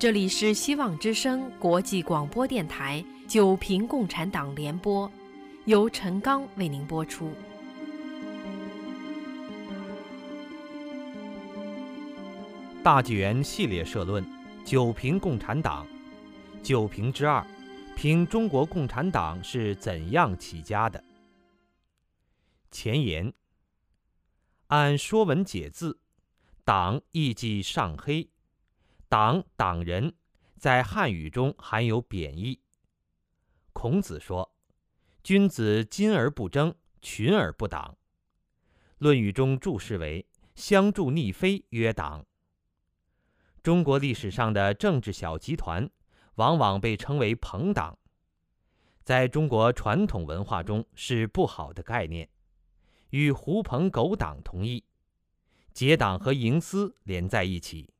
这里是希望之声国际广播电台九平共产党联播，由陈刚为您播出。大纪元系列社论：九平共产党。九平之二，评中国共产党是怎样起家的。前言：按《说文解字》，党意即上黑。党党人，在汉语中含有贬义。孔子说：“君子矜而不争，群而不党。”《论语》中注释为“相助逆非，曰党”。中国历史上的政治小集团，往往被称为朋党，在中国传统文化中是不好的概念，与狐朋狗党同义，结党和营私连在一起。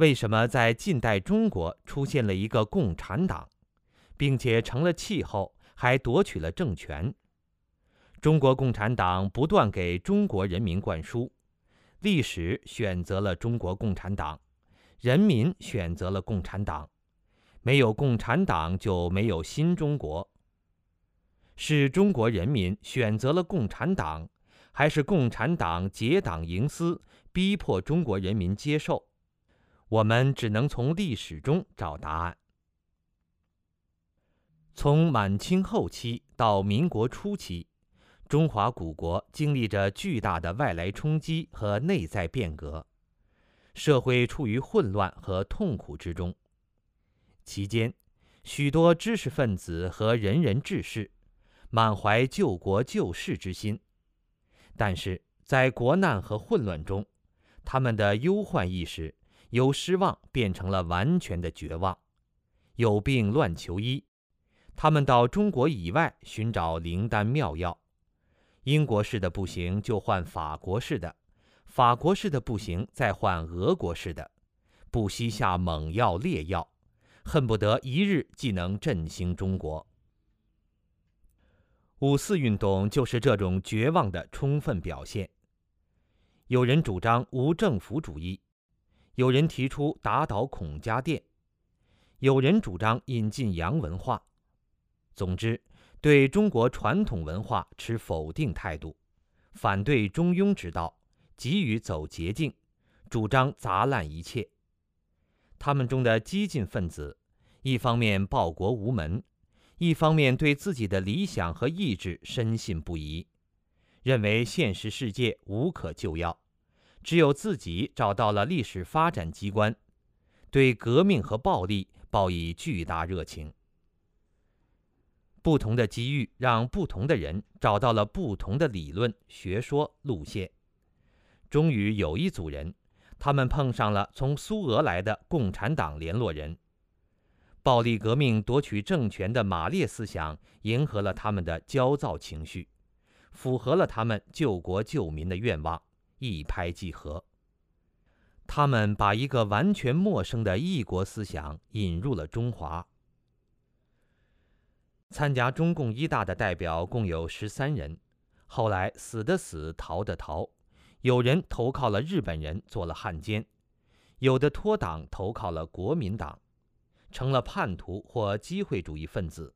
为什么在近代中国出现了一个共产党，并且成了气候，还夺取了政权？中国共产党不断给中国人民灌输：历史选择了中国共产党，人民选择了共产党，没有共产党就没有新中国。是中国人民选择了共产党，还是共产党结党营私，逼迫中国人民接受？我们只能从历史中找答案。从满清后期到民国初期，中华古国经历着巨大的外来冲击和内在变革，社会处于混乱和痛苦之中。期间，许多知识分子和仁人志士满怀救国救世之心，但是在国难和混乱中，他们的忧患意识。由失望变成了完全的绝望，有病乱求医，他们到中国以外寻找灵丹妙药，英国式的不行就换法国式的，法国式的不行再换俄国式的，不惜下猛药烈药，恨不得一日即能振兴中国。五四运动就是这种绝望的充分表现。有人主张无政府主义。有人提出打倒孔家店，有人主张引进洋文化，总之，对中国传统文化持否定态度，反对中庸之道，急于走捷径，主张砸烂一切。他们中的激进分子，一方面报国无门，一方面对自己的理想和意志深信不疑，认为现实世界无可救药。只有自己找到了历史发展机关，对革命和暴力报以巨大热情。不同的机遇让不同的人找到了不同的理论、学说、路线。终于有一组人，他们碰上了从苏俄来的共产党联络人。暴力革命夺取政权的马列思想迎合了他们的焦躁情绪，符合了他们救国救民的愿望。一拍即合。他们把一个完全陌生的异国思想引入了中华。参加中共一大的代表共有十三人，后来死的死，逃的逃，有人投靠了日本人做了汉奸，有的脱党投靠了国民党，成了叛徒或机会主义分子。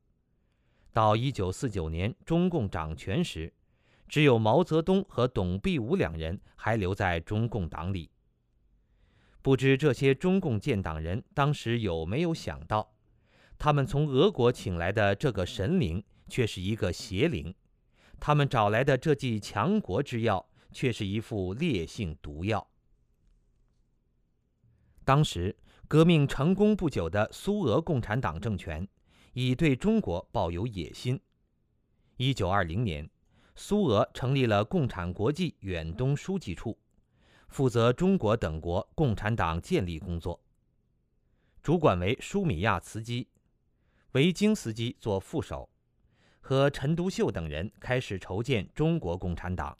到一九四九年中共掌权时。只有毛泽东和董必武两人还留在中共党里。不知这些中共建党人当时有没有想到，他们从俄国请来的这个神灵却是一个邪灵，他们找来的这剂强国之药却是一副烈性毒药。当时革命成功不久的苏俄共产党政权，已对中国抱有野心。一九二零年。苏俄成立了共产国际远东书记处，负责中国等国共产党建立工作。主管为舒米亚茨基，维京斯基做副手，和陈独秀等人开始筹建中国共产党。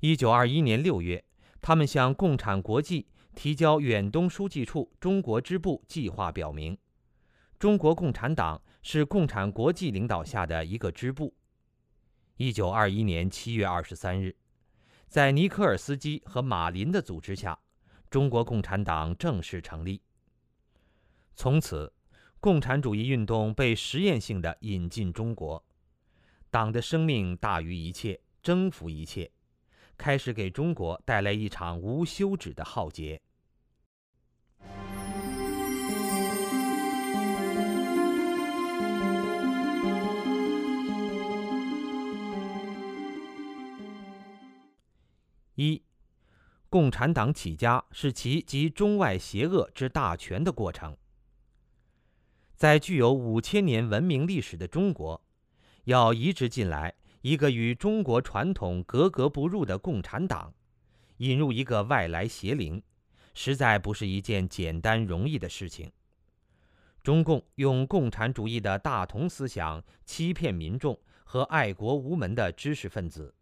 一九二一年六月，他们向共产国际提交远东书记处中国支部计划，表明中国共产党是共产国际领导下的一个支部。一九二一年七月二十三日，在尼科尔斯基和马林的组织下，中国共产党正式成立。从此，共产主义运动被实验性的引进中国，党的生命大于一切，征服一切，开始给中国带来一场无休止的浩劫。一，共产党起家是其集中外邪恶之大权的过程。在具有五千年文明历史的中国，要移植进来一个与中国传统格格不入的共产党，引入一个外来邪灵，实在不是一件简单容易的事情。中共用共产主义的大同思想欺骗民众和爱国无门的知识分子。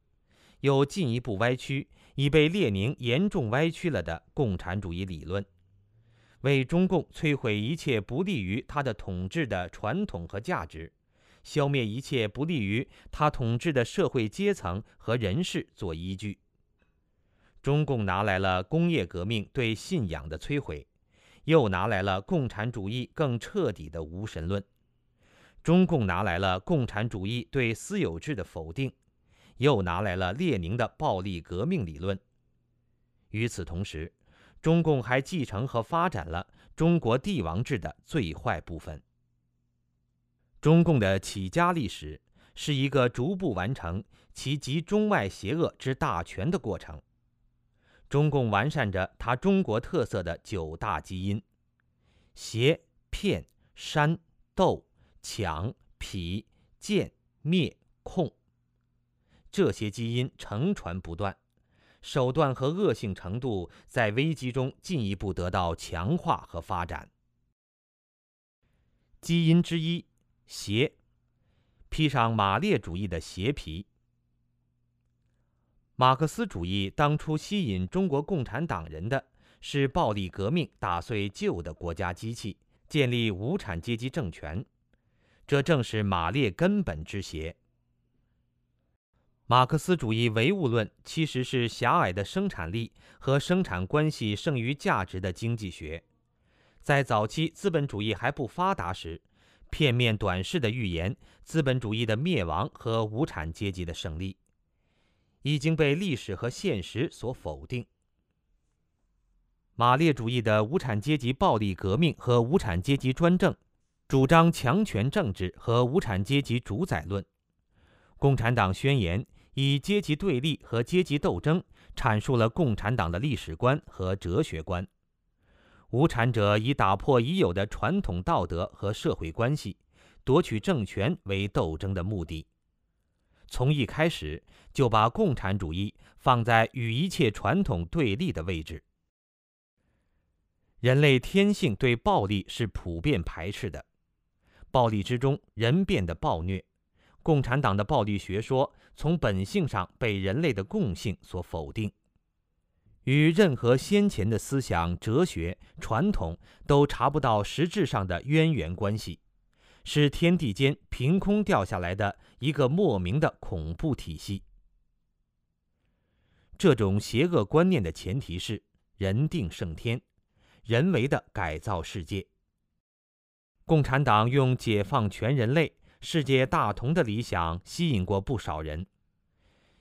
又进一步歪曲已被列宁严重歪曲了的共产主义理论，为中共摧毁一切不利于他的统治的传统和价值，消灭一切不利于他统治的社会阶层和人士做依据。中共拿来了工业革命对信仰的摧毁，又拿来了共产主义更彻底的无神论。中共拿来了共产主义对私有制的否定。又拿来了列宁的暴力革命理论。与此同时，中共还继承和发展了中国帝王制的最坏部分。中共的起家历史是一个逐步完成其集中外邪恶之大权的过程。中共完善着它中国特色的九大基因：邪、骗、煽、斗、抢、痞、贱、灭、控。这些基因承传不断，手段和恶性程度在危机中进一步得到强化和发展。基因之一，邪，披上马列主义的邪皮。马克思主义当初吸引中国共产党人的是暴力革命打碎旧的国家机器，建立无产阶级政权，这正是马列根本之邪。马克思主义唯物论其实是狭隘的生产力和生产关系胜于价值的经济学，在早期资本主义还不发达时，片面短视的预言资本主义的灭亡和无产阶级的胜利，已经被历史和现实所否定。马列主义的无产阶级暴力革命和无产阶级专政，主张强权政治和无产阶级主宰论，共产党宣言。以阶级对立和阶级斗争阐述了共产党的历史观和哲学观。无产者以打破已有的传统道德和社会关系，夺取政权为斗争的目的。从一开始就把共产主义放在与一切传统对立的位置。人类天性对暴力是普遍排斥的，暴力之中人变得暴虐。共产党的暴力学说从本性上被人类的共性所否定，与任何先前的思想、哲学、传统都查不到实质上的渊源关系，是天地间凭空掉下来的一个莫名的恐怖体系。这种邪恶观念的前提是人定胜天，人为的改造世界。共产党用解放全人类。世界大同的理想吸引过不少人，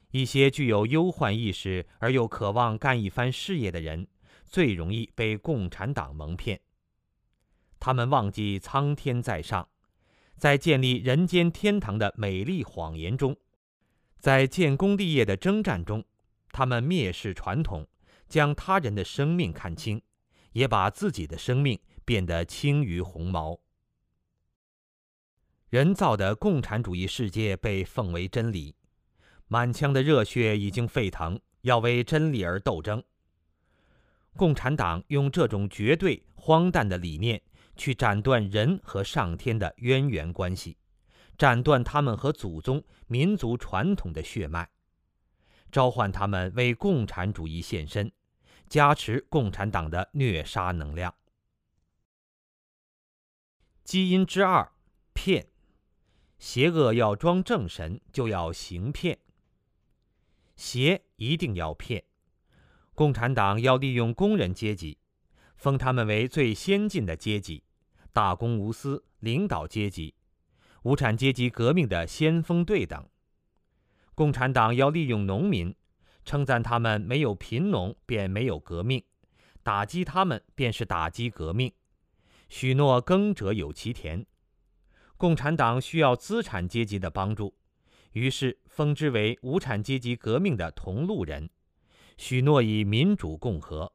一些具有忧患意识而又渴望干一番事业的人，最容易被共产党蒙骗。他们忘记苍天在上，在建立人间天堂的美丽谎言中，在建功立业的征战中，他们蔑视传统，将他人的生命看轻，也把自己的生命变得轻于鸿毛。人造的共产主义世界被奉为真理，满腔的热血已经沸腾，要为真理而斗争。共产党用这种绝对荒诞的理念去斩断人和上天的渊源关系，斩断他们和祖宗、民族传统的血脉，召唤他们为共产主义献身，加持共产党的虐杀能量。基因之二，骗。邪恶要装正神，就要行骗。邪一定要骗。共产党要利用工人阶级，封他们为最先进的阶级，大公无私、领导阶级，无产阶级革命的先锋队等。共产党要利用农民，称赞他们没有贫农便没有革命，打击他们便是打击革命，许诺耕者有其田。共产党需要资产阶级的帮助，于是封之为无产阶级革命的同路人。许诺以民主共和。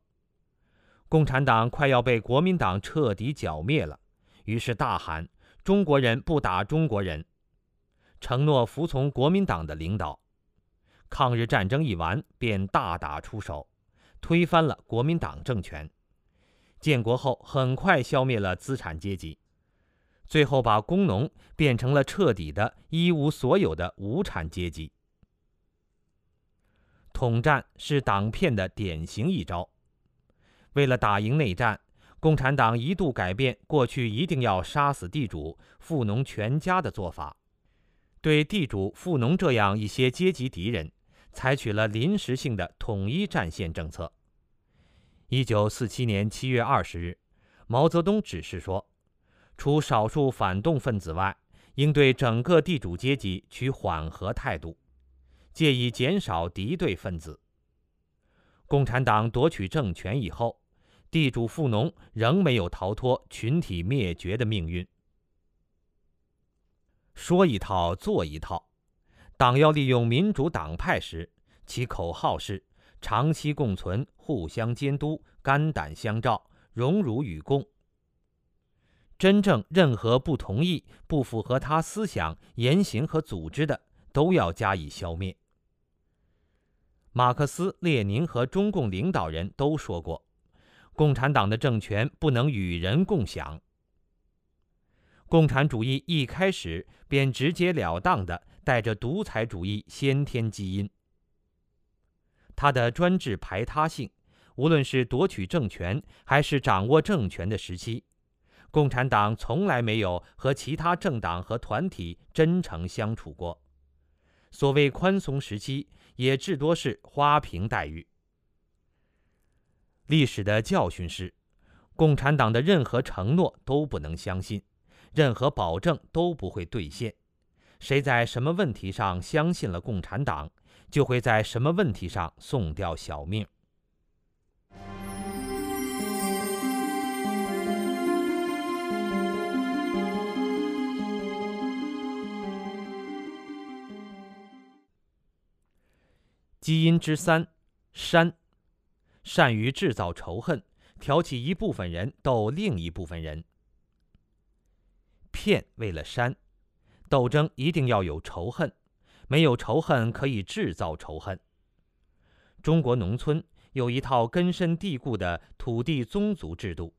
共产党快要被国民党彻底剿灭了，于是大喊：“中国人不打中国人！”承诺服从国民党的领导。抗日战争一完，便大打出手，推翻了国民党政权。建国后，很快消灭了资产阶级，最后把工农变成了彻底的一无所有的无产阶级。统战是党骗的典型一招。为了打赢内战，共产党一度改变过去一定要杀死地主、富农全家的做法，对地主、富农这样一些阶级敌人，采取了临时性的统一战线政策。一九四七年七月二十日，毛泽东指示说，除少数反动分子外，应对整个地主阶级取缓和态度。借以减少敌对分子。共产党夺取政权以后，地主富农仍没有逃脱群体灭绝的命运。说一套做一套，党要利用民主党派时，其口号是“长期共存，互相监督，肝胆相照，荣辱与共”。真正任何不同意、不符合他思想言行和组织的，都要加以消灭。马克思、列宁和中共领导人都说过，共产党的政权不能与人共享。共产主义一开始便直截了当地带着独裁主义先天基因，他的专制排他性，无论是夺取政权还是掌握政权的时期，共产党从来没有和其他政党和团体真诚相处过。所谓宽松时期。也至多是花瓶待遇。历史的教训是，共产党的任何承诺都不能相信，任何保证都不会兑现。谁在什么问题上相信了共产党，就会在什么问题上送掉小命。基因之三，煽，善于制造仇恨，挑起一部分人斗另一部分人。骗为了煽，斗争一定要有仇恨，没有仇恨可以制造仇恨。中国农村有一套根深蒂固的土地宗族制度，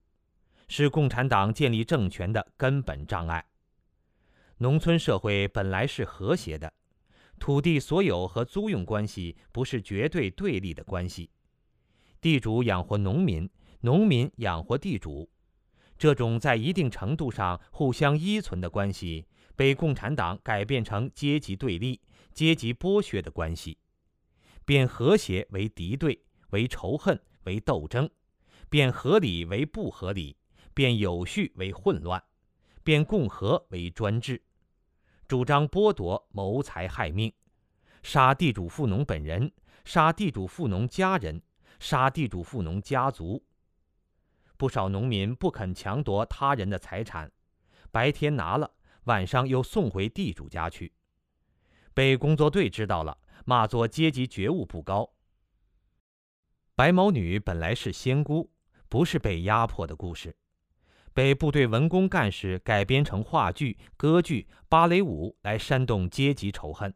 是共产党建立政权的根本障碍。农村社会本来是和谐的。土地所有和租用关系不是绝对对立的关系，地主养活农民，农民养活地主，这种在一定程度上互相依存的关系，被共产党改变成阶级对立、阶级剥削的关系，变和谐为敌对、为仇恨、为斗争，变合理为不合理，变有序为混乱，变共和为专制。主张剥夺、谋财害命，杀地主富农本人，杀地主富农家人，杀地主富农家族。不少农民不肯强夺他人的财产，白天拿了，晚上又送回地主家去。被工作队知道了，骂作阶级觉悟不高。白毛女本来是仙姑，不是被压迫的故事。被部队文工干事改编成话剧、歌剧、芭蕾舞来煽动阶级仇恨。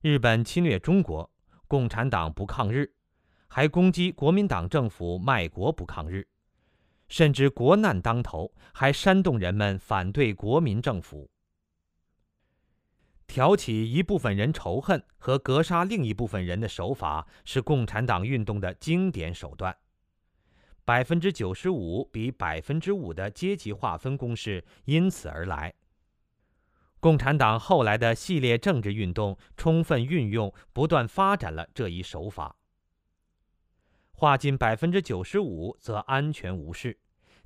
日本侵略中国，共产党不抗日，还攻击国民党政府卖国不抗日，甚至国难当头还煽动人们反对国民政府，挑起一部分人仇恨和格杀另一部分人的手法，是共产党运动的经典手段。百分之九十五比百分之五的阶级划分公式因此而来。共产党后来的系列政治运动充分运用、不断发展了这一手法。划进百分之九十五则安全无事，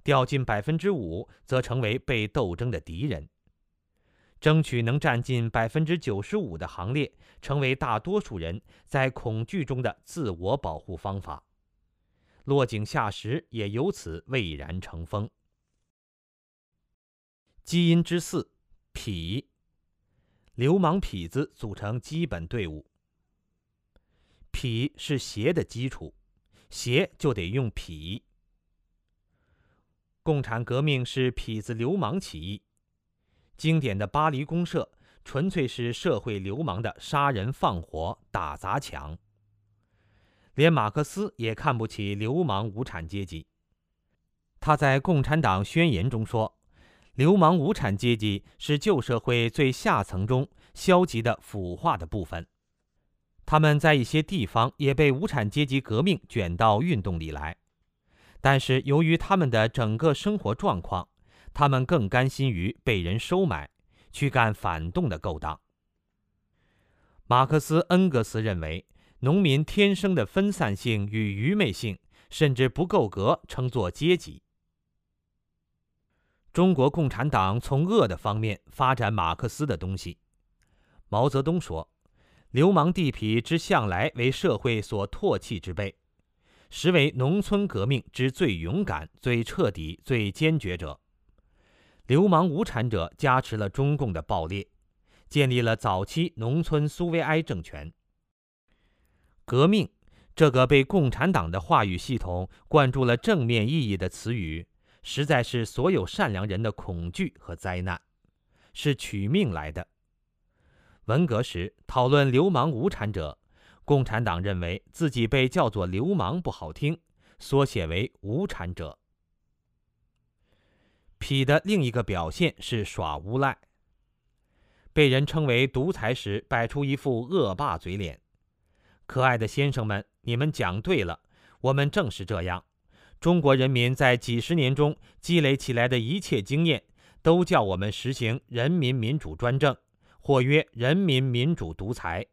掉进百分之五则成为被斗争的敌人。争取能占进百分之九十五的行列，成为大多数人在恐惧中的自我保护方法。落井下石也由此蔚然成风。基因之四，痞。流氓痞子组成基本队伍。痞是邪的基础，邪就得用痞。共产革命是痞子流氓起义。经典的巴黎公社纯粹是社会流氓的杀人放火、打砸抢。连马克思也看不起流氓无产阶级。他在《共产党宣言》中说：“流氓无产阶级是旧社会最下层中消极的腐化的部分，他们在一些地方也被无产阶级革命卷到运动里来，但是由于他们的整个生活状况。”他们更甘心于被人收买，去干反动的勾当。马克思、恩格斯认为，农民天生的分散性与愚昧性，甚至不够格称作阶级。中国共产党从恶的方面发展马克思的东西。毛泽东说：“流氓地痞之向来为社会所唾弃之辈，实为农村革命之最勇敢、最彻底、最坚决者。”流氓无产者加持了中共的暴烈，建立了早期农村苏维埃政权。革命这个被共产党的话语系统灌注了正面意义的词语，实在是所有善良人的恐惧和灾难，是取命来的。文革时讨论流氓无产者，共产党认为自己被叫做流氓不好听，缩写为无产者。痞的另一个表现是耍无赖。被人称为独裁时，摆出一副恶霸嘴脸。可爱的先生们，你们讲对了，我们正是这样。中国人民在几十年中积累起来的一切经验，都叫我们实行人民民主专政，或曰人民民主独裁。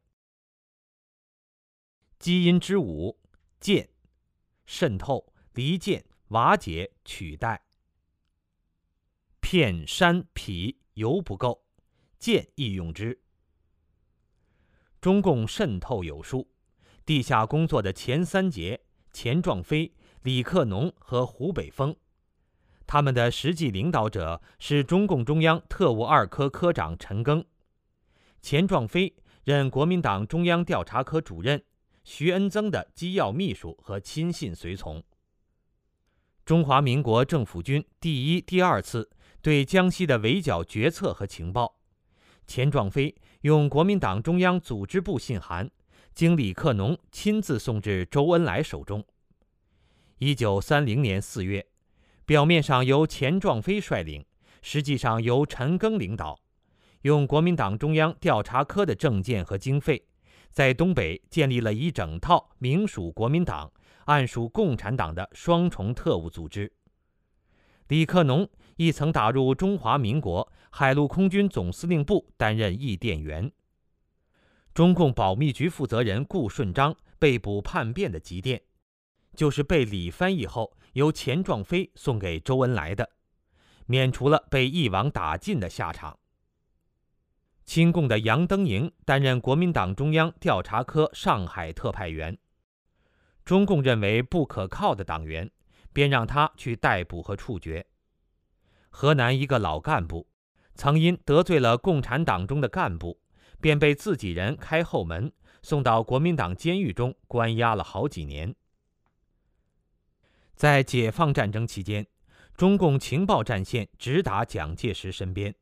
基因之五，渐，渗透、离间、瓦解、取代。片山痞犹不够，剑亦用之。中共渗透有术，地下工作的前三杰钱壮飞、李克农和胡北峰，他们的实际领导者是中共中央特务二科科长陈赓。钱壮飞任国民党中央调查科主任，徐恩曾的机要秘书和亲信随从。中华民国政府军第一、第二次。对江西的围剿决策和情报，钱壮飞用国民党中央组织部信函，经李克农亲自送至周恩来手中。一九三零年四月，表面上由钱壮飞率领，实际上由陈赓领导，用国民党中央调查科的证件和经费，在东北建立了一整套明属国民党、暗属共产党的双重特务组织。李克农。亦曾打入中华民国海陆空军总司令部担任译电员。中共保密局负责人顾顺章被捕叛变的急电，就是被李翻译后由钱壮飞送给周恩来的，免除了被一网打尽的下场。亲共的杨登营担任国民党中央调查科上海特派员，中共认为不可靠的党员，便让他去逮捕和处决。河南一个老干部，曾因得罪了共产党中的干部，便被自己人开后门，送到国民党监狱中关押了好几年。在解放战争期间，中共情报战线直达蒋介石身边。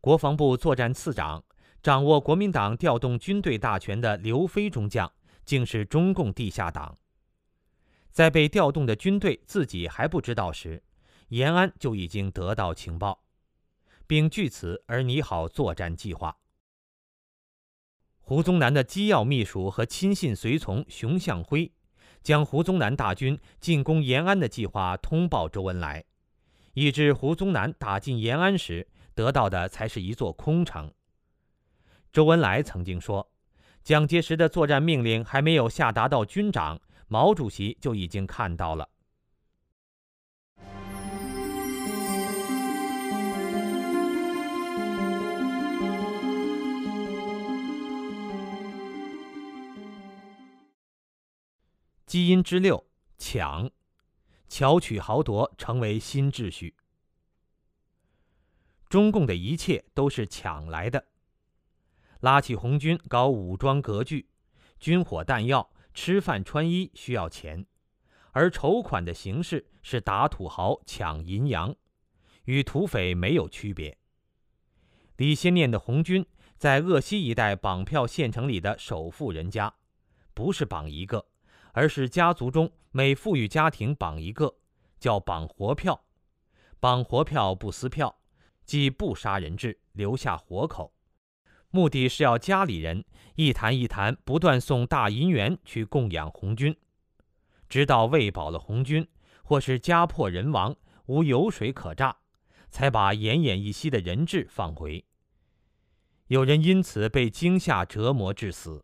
国防部作战次长、掌握国民党调动军队大权的刘飞中将，竟是中共地下党。在被调动的军队自己还不知道时，延安就已经得到情报，并据此而拟好作战计划。胡宗南的机要秘书和亲信随从熊向晖，将胡宗南大军进攻延安的计划通报周恩来，以致胡宗南打进延安时得到的才是一座空城。周恩来曾经说：“蒋介石的作战命令还没有下达到军长，毛主席就已经看到了。基因之六，抢，巧取豪夺成为新秩序。中共的一切都是抢来的。拉起红军搞武装割据，军火弹药、吃饭穿衣需要钱，而筹款的形式是打土豪、抢银洋，与土匪没有区别。李先念的红军在鄂西一带绑票县城里的首富人家，不是绑一个，而是家族中每富裕家庭绑一个，叫绑活票。绑活票不撕票，即不杀人质，留下活口。目的是要家里人一坛一坛不断送大银元去供养红军，直到喂饱了红军，或是家破人亡无油水可榨，才把奄奄一息的人质放回。有人因此被惊吓折磨致死。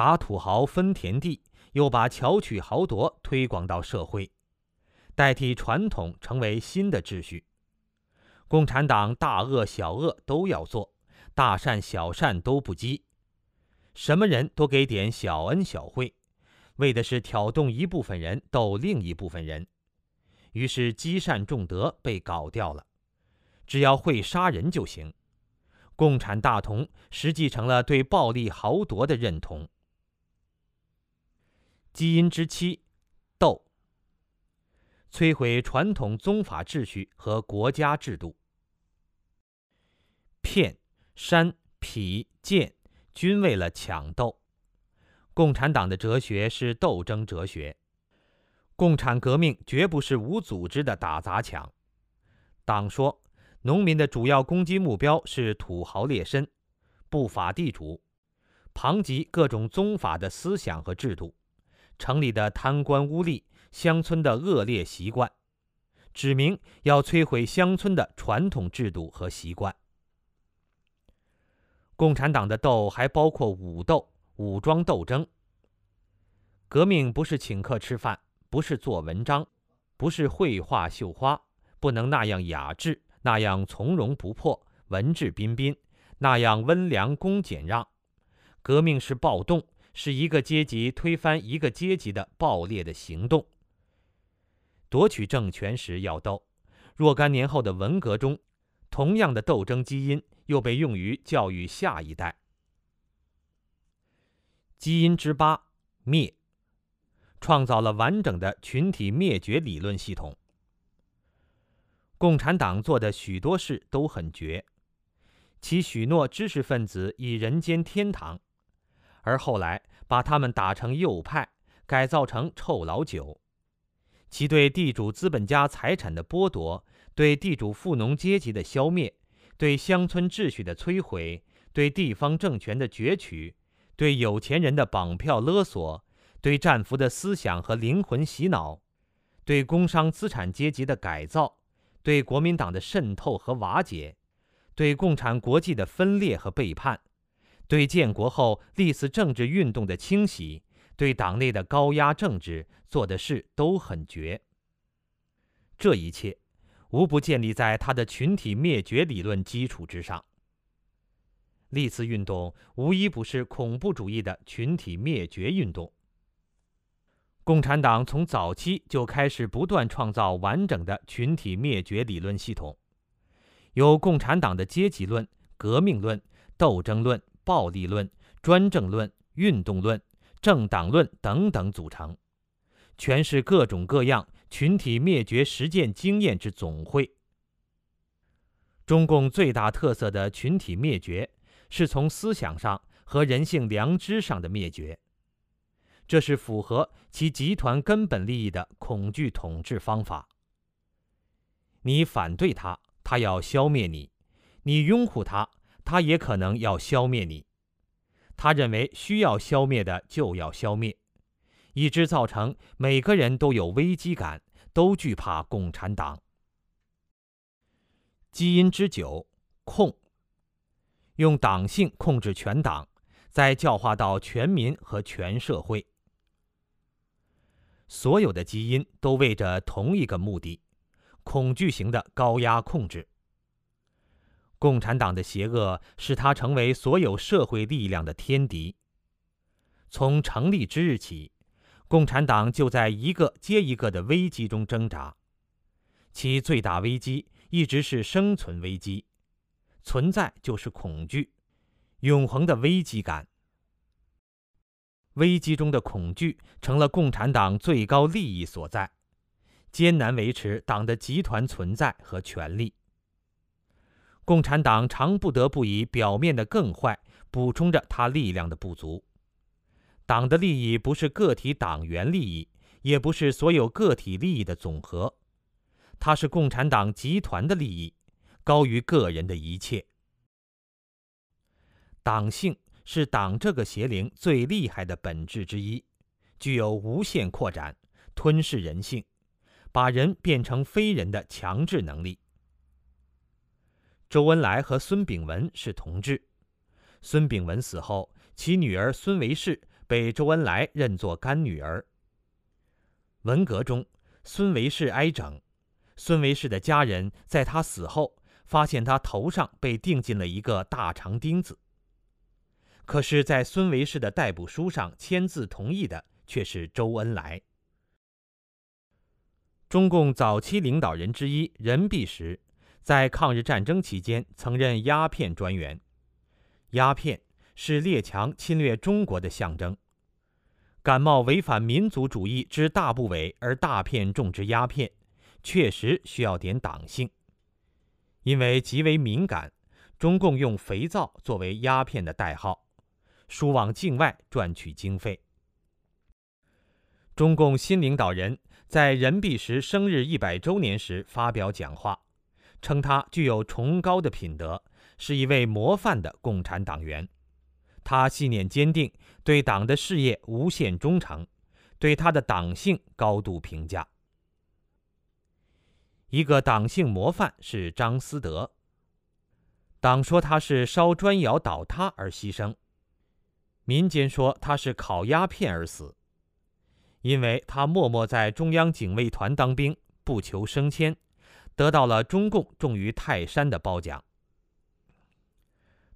打土豪分田地，又把巧取豪夺推广到社会，代替传统成为新的秩序。共产党大恶小恶都要做，大善小善都不积，什么人都给点小恩小惠，为的是挑动一部分人斗另一部分人，于是积善重德被搞掉了，只要会杀人就行。共产大同实际成了对暴力豪夺的认同。基因之七，斗，摧毁传统宗法秩序和国家制度。骗、煽、痞、贱，均为了抢斗。共产党的哲学是斗争哲学，共产革命绝不是无组织的打砸抢。党说，农民的主要攻击目标是土豪劣绅、不法地主，旁及各种宗法的思想和制度，城里的贪官污吏，乡村的恶劣习惯，指明要摧毁乡村的传统制度和习惯。共产党的斗还包括武斗、武装斗争。革命不是请客吃饭，不是做文章，不是绘画绣花，不能那样雅致，那样从容不迫、文质彬彬，那样温良恭俭让。革命是暴动，是一个阶级推翻一个阶级的暴烈的行动。夺取政权时要斗，若干年后的文革中，同样的斗争基因。又被用于教育下一代。基因之八灭，创造了完整的群体灭绝理论系统。共产党做的许多事都很绝，其许诺知识分子以人间天堂，而后来把他们打成右派，改造成臭老九；其对地主资本家财产的剥夺，对地主富农阶级的消灭。对乡村秩序的摧毁，对地方政权的攫取，对有钱人的绑票勒索，对战俘的思想和灵魂洗脑，对工商资产阶级的改造，对国民党的渗透和瓦解，对共产国际的分裂和背叛，对建国后历次政治运动的清洗，对党内的高压政治做的事都很绝。这一切。无不建立在他的群体灭绝理论基础之上。历次运动无一不是恐怖主义的群体灭绝运动。共产党从早期就开始不断创造完整的群体灭绝理论系统，由共产党的阶级论、革命论、斗争论、暴力论、专政论、运动论、政党论等等组成，全是各种各样。群体灭绝实践经验之总会。中共最大特色的群体灭绝，是从思想上和人性良知上的灭绝。这是符合其集团根本利益的恐惧统治方法。你反对他，他要消灭你；你拥护他，他也可能要消灭你。他认为需要消灭的就要消灭。以致造成每个人都有危机感，都惧怕共产党。基因之九，控，用党性控制全党，再教化到全民和全社会。所有的基因都为着同一个目的：恐惧型的高压控制。共产党的邪恶使它成为所有社会力量的天敌。从成立之日起，共产党就在一个接一个的危机中挣扎，其最大危机一直是生存危机，存在就是恐惧，永恒的危机感。危机中的恐惧成了共产党最高利益所在，艰难维持党的集团存在和权力。共产党常不得不以表面的更坏补充着他力量的不足。党的利益不是个体党员利益，也不是所有个体利益的总和，它是共产党集团的利益，高于个人的一切。党性。是党这个邪灵最厉害的本质之一，具有无限扩展、吞噬人性、把人变成非人的强制能力。周恩来和孙炳文是同志，孙炳文死后，其女儿孙维世被周恩来认作干女儿。文革中，孙维世挨整，孙维世的家人在他死后发现他头上被钉进了一个大长钉子。可是，在孙维世的逮捕书上签字同意的却是周恩来。中共早期领导人之一任弼时，在抗日战争期间曾任鸦片专员。鸦片是列强侵略中国的象征。感冒违反民族主义之大不韪而大片种植鸦片，确实需要点党性。因为极为敏感，中共用肥皂作为鸦片的代号。输往境外赚取经费。中共新领导人在任弼时生日一百周年时发表讲话，称他具有崇高的品德，是一位模范的共产党员。他信念坚定，对党的事业无限忠诚，对他的党性高度评价。一个党性模范是张思德。党说他是烧砖窑倒塌而牺牲。民间说他是烤鸦片而死，因为他默默在中央警卫团当兵，不求升迁，得到了中共重于泰山的褒奖。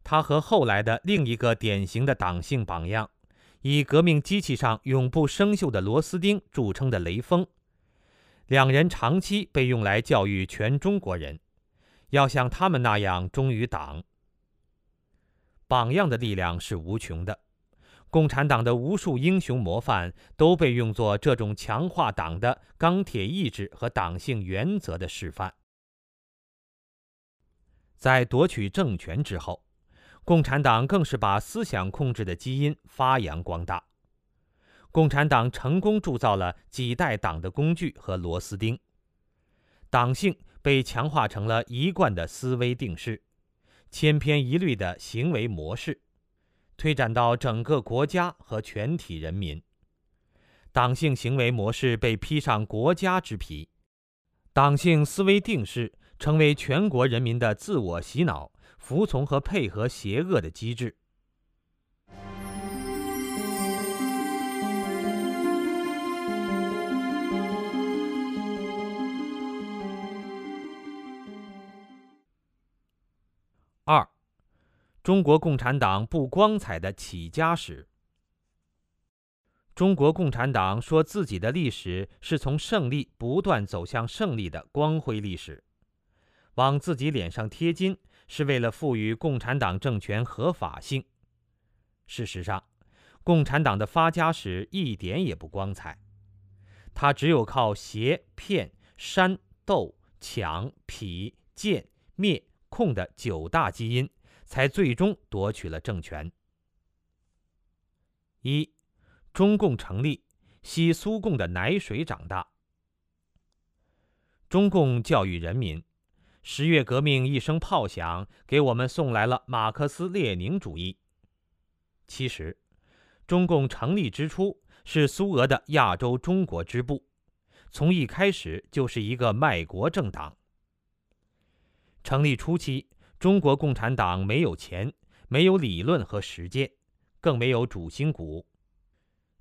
他和后来的另一个典型的党性榜样，以革命机器上永不生锈的螺丝钉著称的雷锋，两人长期被用来教育全中国人，要像他们那样忠于党。榜样的力量是无穷的。共产党的无数英雄模范都被用作这种强化党的钢铁意志和党性原则的示范。在夺取政权之后，共产党更是把思想控制的基因发扬光大。共产党成功铸造了几代党的工具和螺丝钉，党性被强化成了一贯的思维定式，千篇一律的行为模式。推展到整个国家和全体人民，党性行为模式被披上国家之皮，党性思维定势成为全国人民的自我洗脑、服从和配合邪恶的机制。中国共产党不光彩的起家史。中国共产党说自己的历史是从胜利不断走向胜利的光辉历史，往自己脸上贴金是为了赋予共产党政权合法性。事实上，共产党的发家史一点也不光彩，它只有靠挟、骗、煽、斗、抢、痞、贱、灭、控的九大基因。才最终夺取了政权。一，中共成立，吸苏共的奶水长大。中共教育人民，十月革命一声炮响，给我们送来了马克思列宁主义。其实，中共成立之初是苏俄的亚洲中国支部，从一开始就是一个卖国政党。成立初期。中国共产党没有钱，没有理论和实践，更没有主心骨。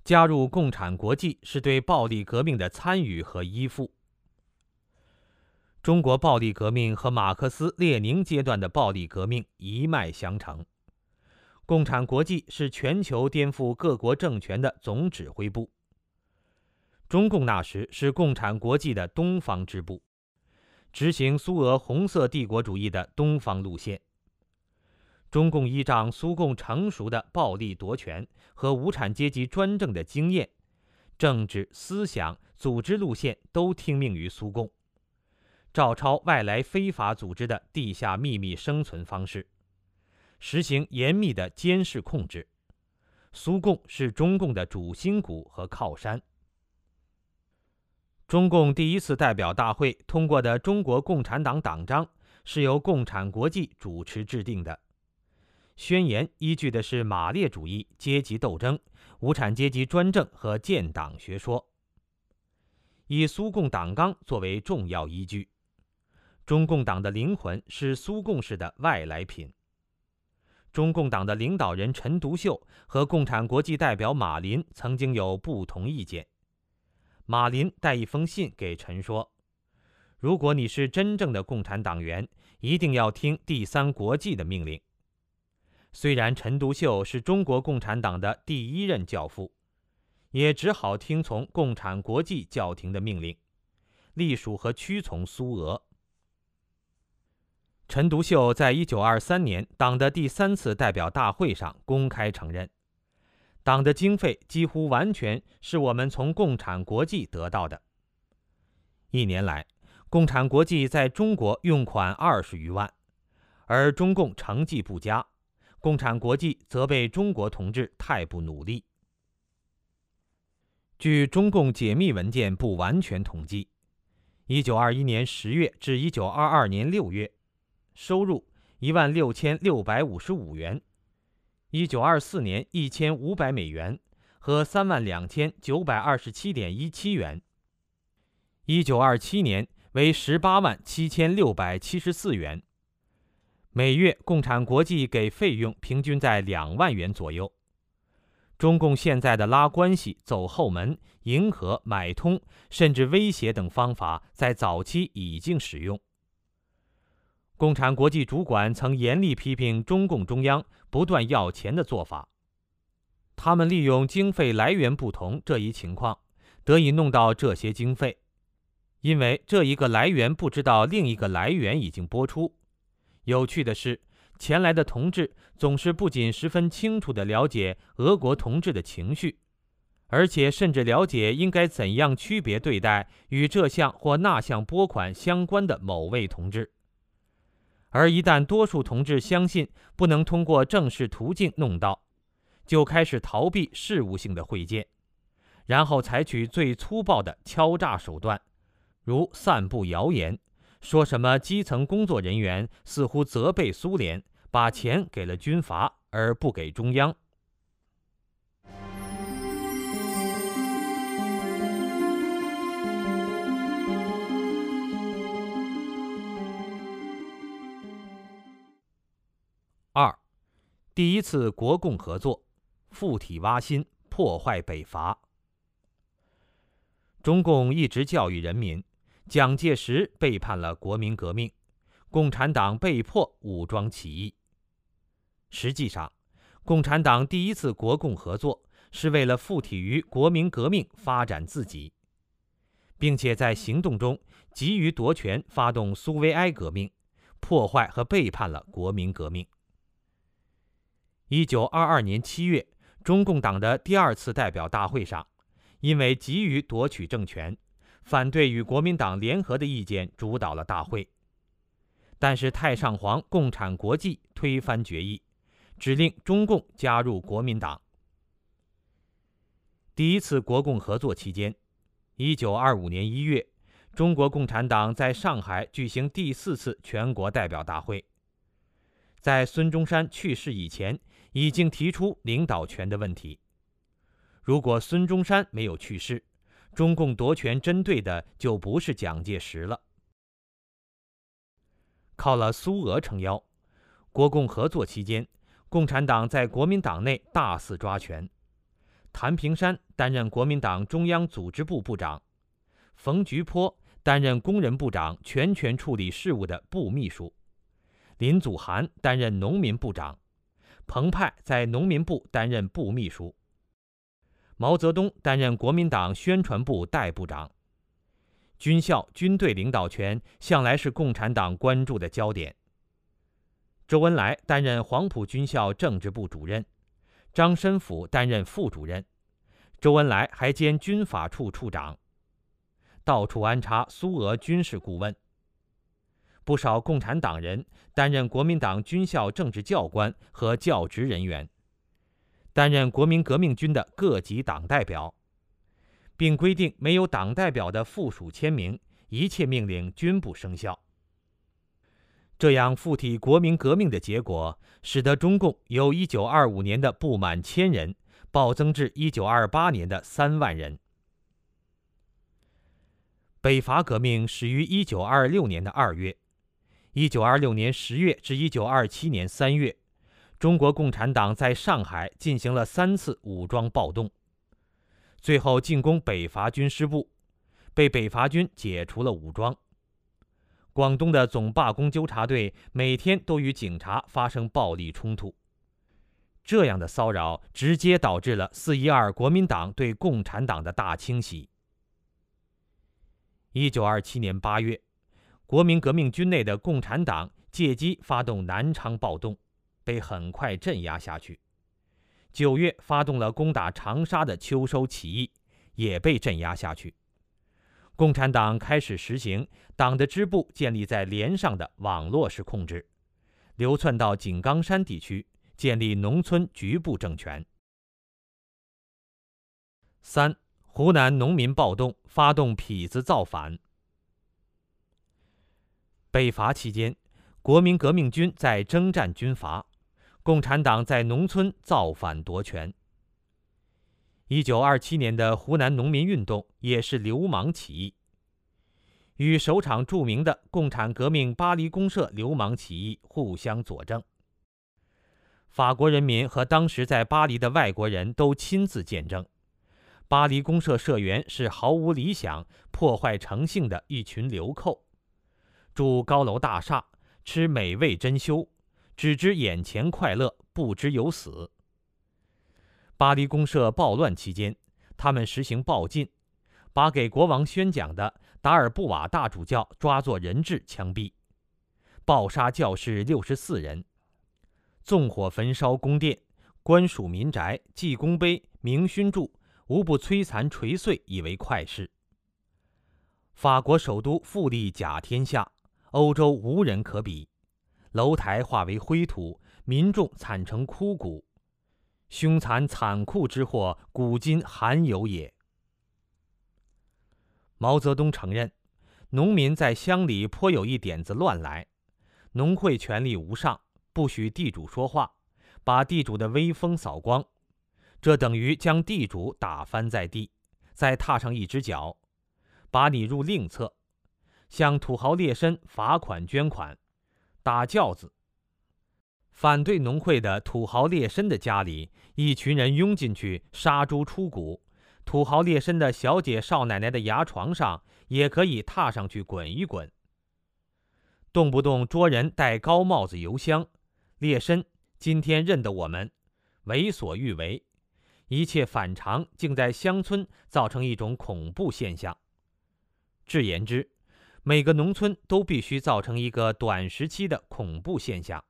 加入共产国际是对暴力革命的参与和依附。中国暴力革命和马克思列宁阶段的暴力革命一脉相承。共产国际是全球颠覆各国政权的总指挥部。中共那时是共产国际的东方支部，执行苏俄红色帝国主义的东方路线。中共依仗苏共成熟的暴力夺权和无产阶级专政的经验，政治、思想、组织路线都听命于苏共，照抄外来非法组织的地下秘密生存方式。实行严密的监视控制，苏共是中共的主心骨和靠山。中共第一次代表大会通过的《中国共产党党章》是由共产国际主持制定的，宣言依据的是马列主义、阶级斗争、无产阶级专政和建党学说，以苏共党纲作为重要依据。中共党的灵魂是苏共式的外来品。中共党的领导人陈独秀和共产国际代表马林曾经有不同意见。马林带一封信给陈说：“如果你是真正的共产党员，一定要听第三国际的命令。”虽然陈独秀是中国共产党的第一任教父，也只好听从共产国际教廷的命令，隶属和屈从苏俄。陈独秀在一九二三年党的第三次代表大会上公开承认，党的经费几乎完全是我们从共产国际得到的。一年来，共产国际在中国用款二十余万，而中共成绩不佳，共产国际责备中国同志太不努力。据中共解密文件不完全统计，一九二一年十月至一九二二年六月。收入一万六千六百五十五元，一九二四年一千五百美元和三万两千九百二十七点一七元。一九二七年为十八万七千六百七十四元。每月共产国际给费用平均在两万元左右。中共现在的拉关系、走后门、迎合、买通，甚至威胁等方法，在早期已经使用。共产国际主管曾严厉批评中共中央不断要钱的做法。他们利用经费来源不同这一情况，得以弄到这些经费，因为这一个来源不知道另一个来源已经播出。有趣的是，前来的同志总是不仅十分清楚地了解俄国同志的情绪，而且甚至了解应该怎样区别对待与这项或那项拨款相关的某位同志。而一旦多数同志相信不能通过正式途径弄到，就开始逃避事务性的会见，然后采取最粗暴的敲诈手段，如散布谣言，说什么基层工作人员似乎责备苏联，把钱给了军阀而不给中央。二，第一次国共合作，附体挖心，破坏北伐。中共一直教育人民，蒋介石背叛了国民革命，共产党被迫武装起义。实际上，共产党第一次国共合作是为了附体于国民革命，发展自己，并且在行动中急于夺权，发动苏维埃革命，破坏和背叛了国民革命。一九二二年七月，中共党的第二次代表大会上，因为急于夺取政权，反对与国民党联合的意见主导了大会。但是太上皇共产国际推翻决议，指令中共加入国民党。第一次国共合作期间，一九二五年一月，中国共产党在上海举行第四次全国代表大会。在孙中山去世以前。已经提出领导权的问题。如果孙中山没有去世，中共夺权针对的就不是蒋介石了。靠了苏俄撑腰，国共合作期间，共产党在国民党内大肆抓权。谭平山担任国民党中央组织部部长，冯菊坡担任工人部长，全权处理事务的部秘书。林祖涵担任农民部长，彭湃在农民部担任部秘书。毛泽东担任国民党宣传部代部长。军校、军队领导权向来是共产党关注的焦点。周恩来担任黄埔军校政治部主任，张申府担任副主任，周恩来还兼军法处处长，到处安插苏俄军事顾问。不少共产党人担任国民党军校政治教官和教职人员，担任国民革命军的各级党代表，并规定没有党代表的附属签名，一切命令均不生效。这样附体国民革命的结果，使得中共由1925年的不满千人暴增至1928年的三万人。北伐革命始于1926年的二月。一九二六年十月至一九二七年三月，中国共产党在上海进行了三次武装暴动，最后进攻北伐军师部，被北伐军解除了武装。广东的总罢工纠察队每天都与警察发生暴力冲突，这样的骚扰直接导致了四一二国民党对共产党的大清洗。一九二七年八月。国民革命军内的共产党借机发动南昌暴动，被很快镇压下去。九月发动了攻打长沙的秋收起义，也被镇压下去。共产党开始实行党的支部建立在连上的网络式控制，流窜到井冈山地区，建立农村局部政权。三、湖南农民暴动，发动痞子造反。北伐期间，国民革命军在征战军阀，共产党在农村造反夺权。一九二七年的湖南农民运动也是流氓起义，与首场著名的共产革命巴黎公社流氓起义互相佐证。法国人民和当时在巴黎的外国人都亲自见证，巴黎公社社员是毫无理想、破坏诚信的一群流寇。住高楼大厦，吃美味珍馐，只知眼前快乐，不知有死。巴黎公社暴乱期间，他们实行暴禁，把给国王宣讲的达尔布瓦大主教抓作人质枪毙，暴杀教士六十四人，纵火焚烧宫殿、官署民宅、记功碑、明勋柱，无不摧残锤碎，以为快事。法国首都富丽甲天下。欧洲无人可比，楼台化为灰土，民众惨成枯骨，凶残残酷之祸，古今罕有也。毛泽东承认，农民在乡里颇有一点子乱来，农会权力无上，不许地主说话，把地主的威风扫光，这等于将地主打翻在地，再踏上一只脚，把你入另册。向土豪劣绅罚款捐款，打轿子。反对农会的土豪劣绅的家里，一群人拥进去杀猪出骨；土豪劣绅的小姐少奶奶的牙床上，也可以踏上去滚一滚。动不动捉人戴高帽子游乡，劣绅今天认得我们，为所欲为，一切反常，竟在乡村造成一种恐怖现象。至言之。每个农村都必须造成一个短时期的恐怖现象，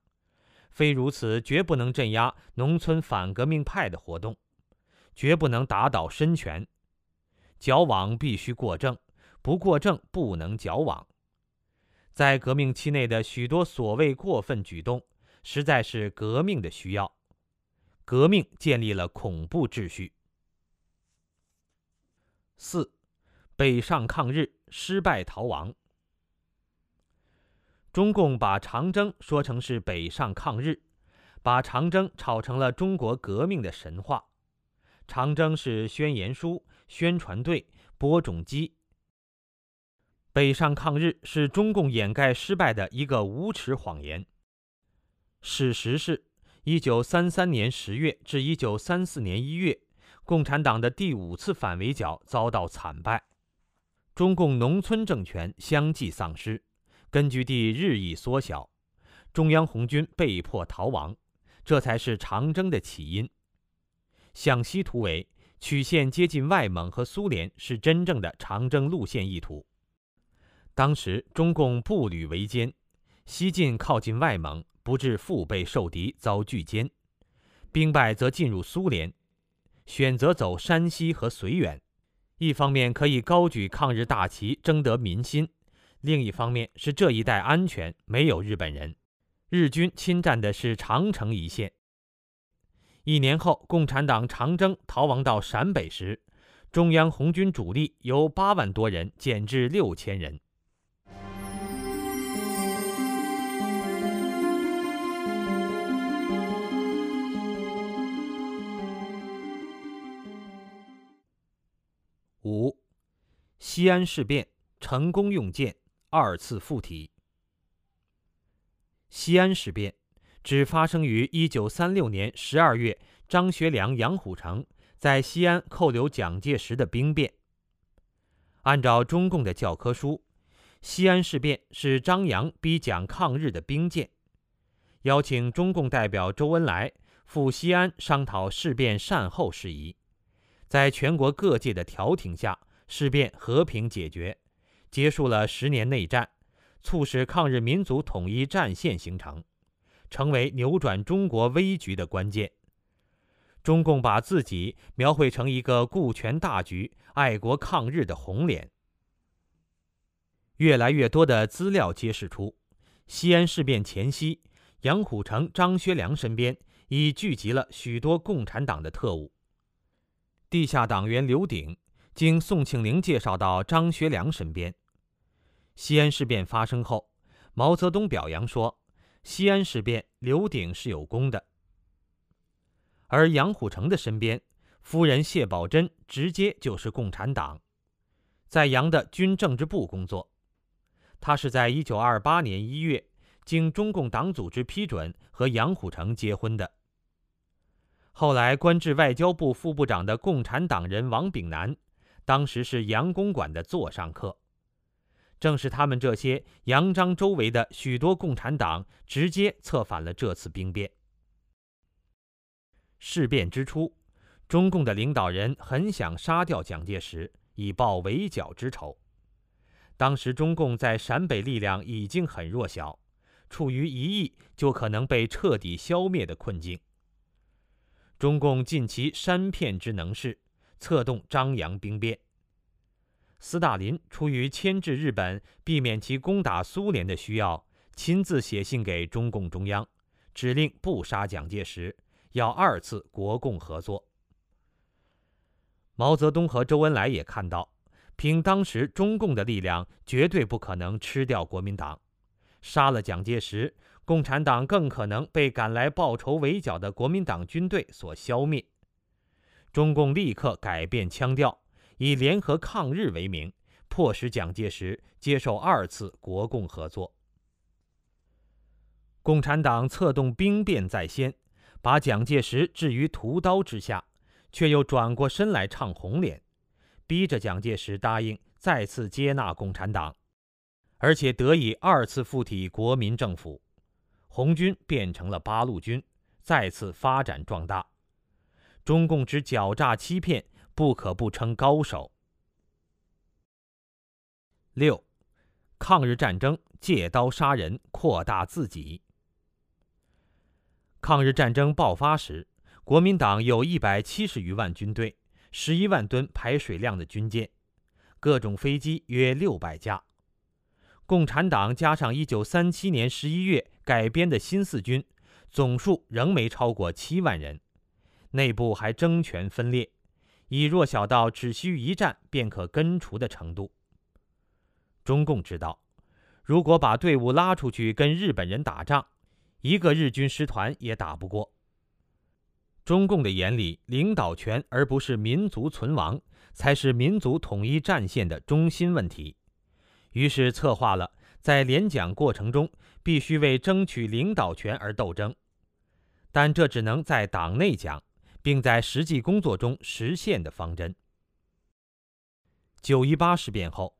非如此绝不能镇压农村反革命派的活动，绝不能打倒绅权。矫枉必须过正，不过正不能矫枉。在革命期内的许多所谓过分举动，实在是革命的需要。革命建立了恐怖秩序。四，北上抗日失败逃亡。中共把长征说成是北上抗日，把长征炒成了中国革命的神话。长征是宣言书、宣传队、播种机。北上抗日是中共掩盖失败的一个无耻谎言。事实是，一九三三年十月至一九三四年一月，共产党的第五次反围剿遭到惨败，中共农村政权相继丧失，根据地日益缩小，中央红军被迫逃亡，这才是长征的起因。向西突围，曲线接近外蒙和苏联，是真正的长征路线意图。当时中共步履维艰，西进靠近外蒙。不致腹背受敌遭拒歼，兵败则进入苏联，选择走山西和绥远，一方面可以高举抗日大旗争得民心，另一方面是这一带安全，没有日本人。日军侵占的是长城一线。一年后，共产党长征逃亡到陕北时，中央红军主力由八万多人减至六千人。五，西安事变成功用剑，二次附体。西安事变指发生于一九三六年十二月，张学良、杨虎城在西安扣留蒋介石的兵变。按照中共的教科书，西安事变是张杨逼蒋抗日的兵谏，邀请中共代表周恩来赴西安商讨事变善后事宜。在全国各界的调停下，事变和平解决，结束了十年内战，促使抗日民族统一战线形成，成为扭转中国危局的关键。中共把自己描绘成一个顾全大局、爱国抗日的红脸。越来越多的资料揭示出，西安事变前夕，杨虎城、张学良身边已聚集了许多共产党的特务。地下党员刘鼎经宋庆龄介绍到张学良身边。西安事变发生后，毛泽东表扬说：“西安事变，刘鼎是有功的。”而杨虎城的身边，夫人谢宝珍直接就是共产党，在杨的军政治部工作。他是在一九二八年一月经中共党组织批准和杨虎城结婚的。后来官至外交部副部长的共产党人王炳南，当时是杨公馆的座上客。正是他们这些杨张周围的许多共产党，直接策反了这次兵变。事变之初，中共的领导人很想杀掉蒋介石，以报围剿之仇。当时中共在陕北力量已经很弱小，处于一役就可能被彻底消灭的困境。中共尽其山骗之能事，策动张杨兵变。斯大林出于牵制日本、避免其攻打苏联的需要，亲自写信给中共中央，指令不杀蒋介石，要二次国共合作。毛泽东和周恩来也看到，凭当时中共的力量，绝对不可能吃掉国民党，杀了蒋介石。共产党更可能被赶来报仇围剿的国民党军队所消灭。中共立刻改变腔调，以联合抗日为名，迫使蒋介石接受二次国共合作。共产党策动兵变在先，把蒋介石置于屠刀之下，却又转过身来唱红脸，逼着蒋介石答应再次接纳共产党，而且得以二次附体国民政府。红军变成了八路军，再次发展壮大。中共之狡诈欺骗，不可不称高手。六，抗日战争借刀杀人，扩大自己。抗日战争爆发时，国民党有一百七十余万军队，十一万吨排水量的军舰，各种飞机约六百架。共产党加上一九三七年十一月改编的新四军，总数仍没超过七万人，内部还争权分裂，已弱小到只需一战便可根除的程度。中共知道，如果把队伍拉出去跟日本人打仗，一个日军师团也打不过。中共的眼里，领导权而不是民族存亡，才是民族统一战线的中心问题。于是策划了在联蒋过程中必须为争取领导权而斗争。但这只能在党内讲，并在实际工作中实现的方针。九一八事变后，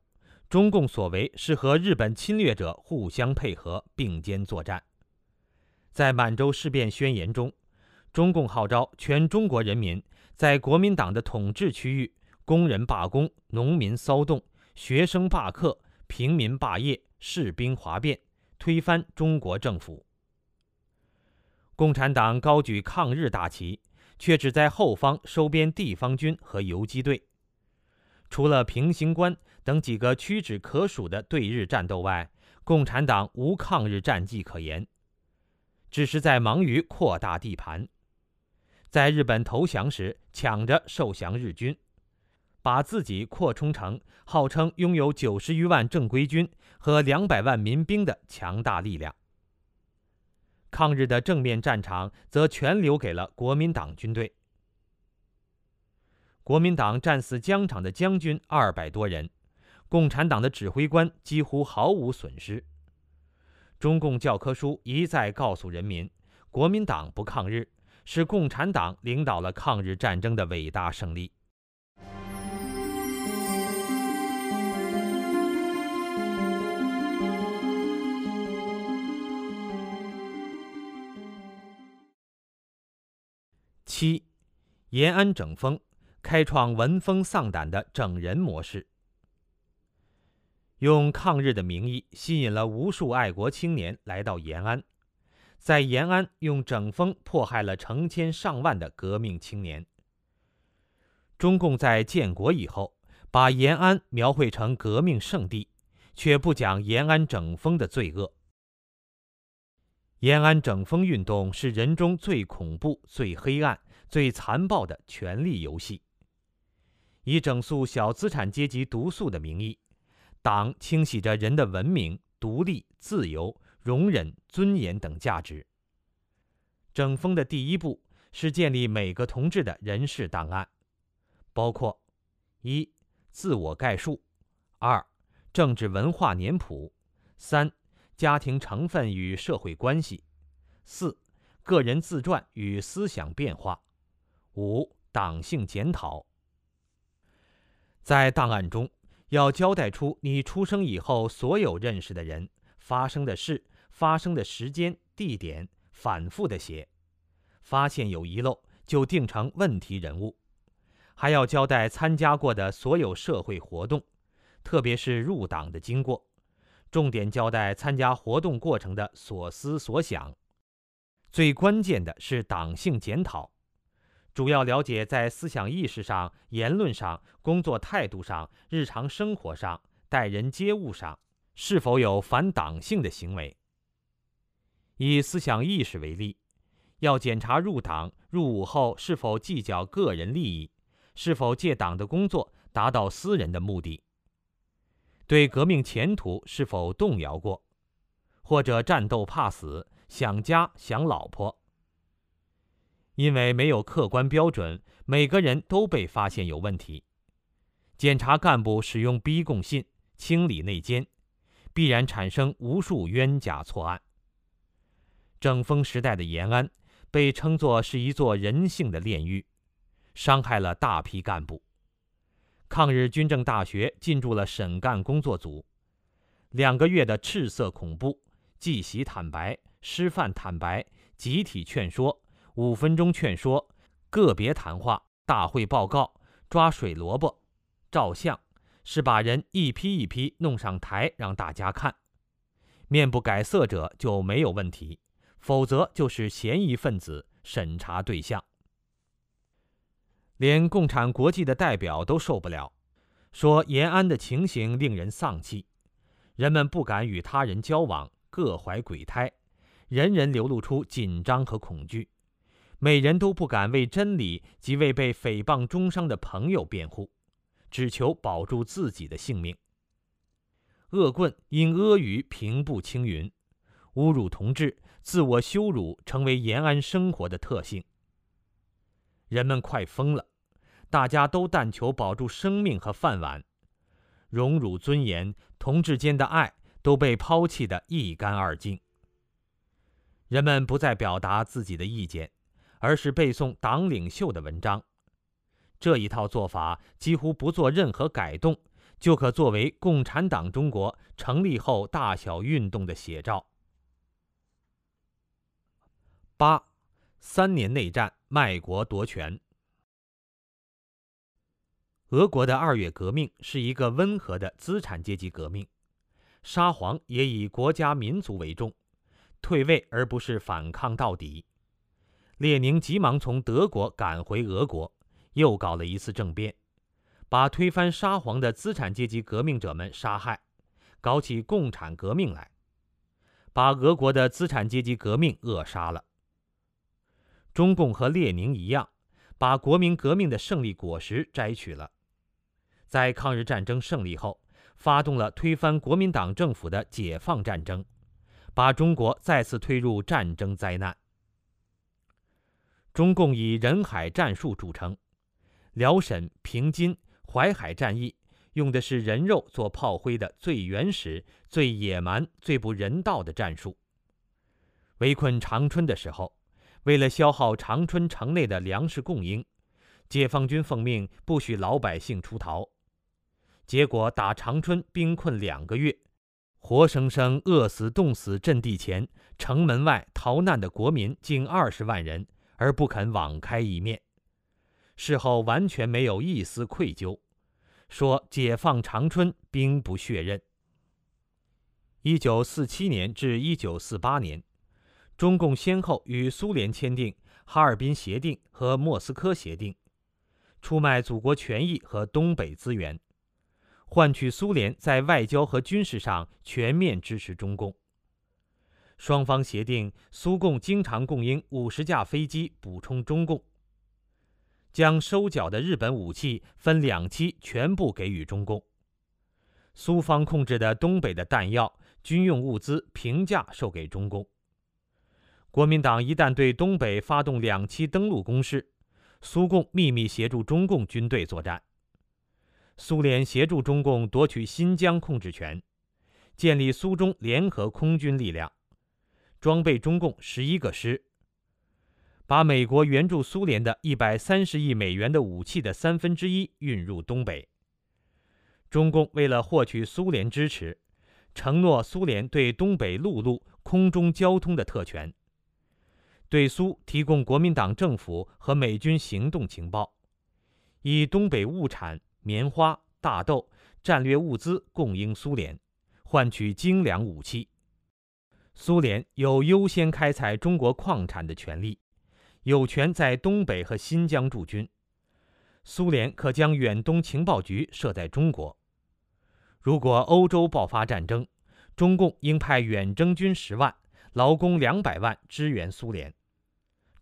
中共所为是和日本侵略者互相配合，并肩作战。在满洲事变宣言中，中共号召全中国人民在国民党的统治区域，工人罢工、农民骚动、学生罢课、平民罢业、士兵哗变，推翻中国政府。共产党高举抗日大旗，却只在后方收编地方军和游击队。除了平型关等几个屈指可数的对日战斗外，共产党无抗日战绩可言，只是在忙于扩大地盘。在日本投降时，抢着受降日军，把自己扩充成号称拥有九十余万正规军和两百万民兵的强大力量。抗日的正面战场则全留给了国民党军队。国民党战死疆场的将军二百多人，共产党的指挥官几乎毫无损失。中共教科书一再告诉人民，国民党不抗日，是共产党领导了抗日战争的伟大胜利。七，延安整风，开创闻风丧胆的整人模式。用抗日的名义吸引了无数爱国青年来到延安，在延安用整风迫害了成千上万的革命青年。中共在建国以后，把延安描绘成革命圣地，却不讲延安整风的罪恶。延安整风运动是人中最恐怖、最黑暗、最残暴的权力游戏。以整肃小资产阶级毒素的名义，党清洗着人的文明、独立、自由、容忍、尊严等价值。整风的第一步是建立每个同志的人事档案，包括：一、自我概述；二、政治文化年谱；三。家庭成分与社会关系，四，个人自传与思想变化，五，党性检讨。在档案中，要交代出你出生以后所有认识的人、发生的事、发生的时间、地点，反复的写，发现有遗漏就定成问题人物，还要交代参加过的所有社会活动，特别是入党的经过。重点交代参加活动过程的所思所想，最关键的是党性检讨，主要了解在思想意识上、言论上、工作态度上、日常生活上、待人接物上是否有反党性的行为。以思想意识为例，要检查入党入伍后是否计较个人利益，是否借党的工作达到私人的目的。对革命前途是否动摇过，或者战斗怕死、想家想老婆？因为没有客观标准，每个人都被发现有问题。检查干部使用逼供信、清理内奸，必然产生无数冤假错案。整风时代的延安被称作是一座人性的炼狱，伤害了大批干部。抗日军政大学进驻了审干工作组，两个月的赤色恐怖、记习坦白、师范坦白、集体劝说、五分钟劝说、个别谈话、大会报告、抓水萝卜、照相，是把人一批一批弄上台让大家看，面不改色者就没有问题，否则就是嫌疑分子审查对象。连共产国际的代表都受不了，说延安的情形令人丧气，人们不敢与他人交往，各怀鬼胎，人人流露出紧张和恐惧，每人都不敢为真理及为被诽谤中伤的朋友辩护，只求保住自己的性命。恶棍因阿谀平步青云，侮辱同志、自我羞辱成为延安生活的特性。人们快疯了，大家都但求保住生命和饭碗，荣辱尊严、同志间的爱都被抛弃得一干二净。人们不再表达自己的意见，而是背诵党领袖的文章。这一套做法几乎不做任何改动，就可作为共产党中国成立后大小运动的写照。八，三年内战，卖国夺权。俄国的二月革命是一个温和的资产阶级革命，沙皇也以国家民族为重，退位而不是反抗到底。列宁急忙从德国赶回俄国，又搞了一次政变，把推翻沙皇的资产阶级革命者们杀害，搞起共产革命来，把俄国的资产阶级革命扼杀了。中共和列宁一样，把国民革命的胜利果实摘取了，在抗日战争胜利后，发动了推翻国民党政府的解放战争，把中国再次推入战争灾难。中共以人海战术著称，辽沈、平津、淮海战役用的是人肉做炮灰的最原始、最野蛮、最不人道的战术。围困长春的时候。为了消耗长春城内的粮食供应，解放军奉命不许老百姓出逃。结果打长春兵困两个月，活生生饿死、冻死阵地前、城门外逃难的国民近二十万人，而不肯网开一面。事后完全没有一丝愧疚，说解放长春兵不血刃。一九四七年至一九四八年。中共先后与苏联签订哈尔滨协定和莫斯科协定，出卖祖国权益和东北资源，换取苏联在外交和军事上全面支持中共。双方协定，苏共经常供应五十架飞机补充中共，将收缴的日本武器分两期全部给予中共。苏方控制的东北的弹药、军用物资平价售给中共。国民党一旦对东北发动两栖登陆攻势，苏共秘密协助中共军队作战。苏联协助中共夺取新疆控制权，建立苏中联合空军力量，装备中共十一个师，把美国援助苏联的一百三十亿美元的武器的三分之一运入东北。中共为了获取苏联支持，承诺苏联对东北陆路、空中交通的特权。对苏提供国民党政府和美军行动情报，以东北物产棉花、大豆战略物资供应苏联，换取精良武器。苏联有优先开采中国矿产的权利，有权在东北和新疆驻军。苏联可将远东情报局设在中国。如果欧洲爆发战争，中共应派远征军十万、劳工两百万支援苏联。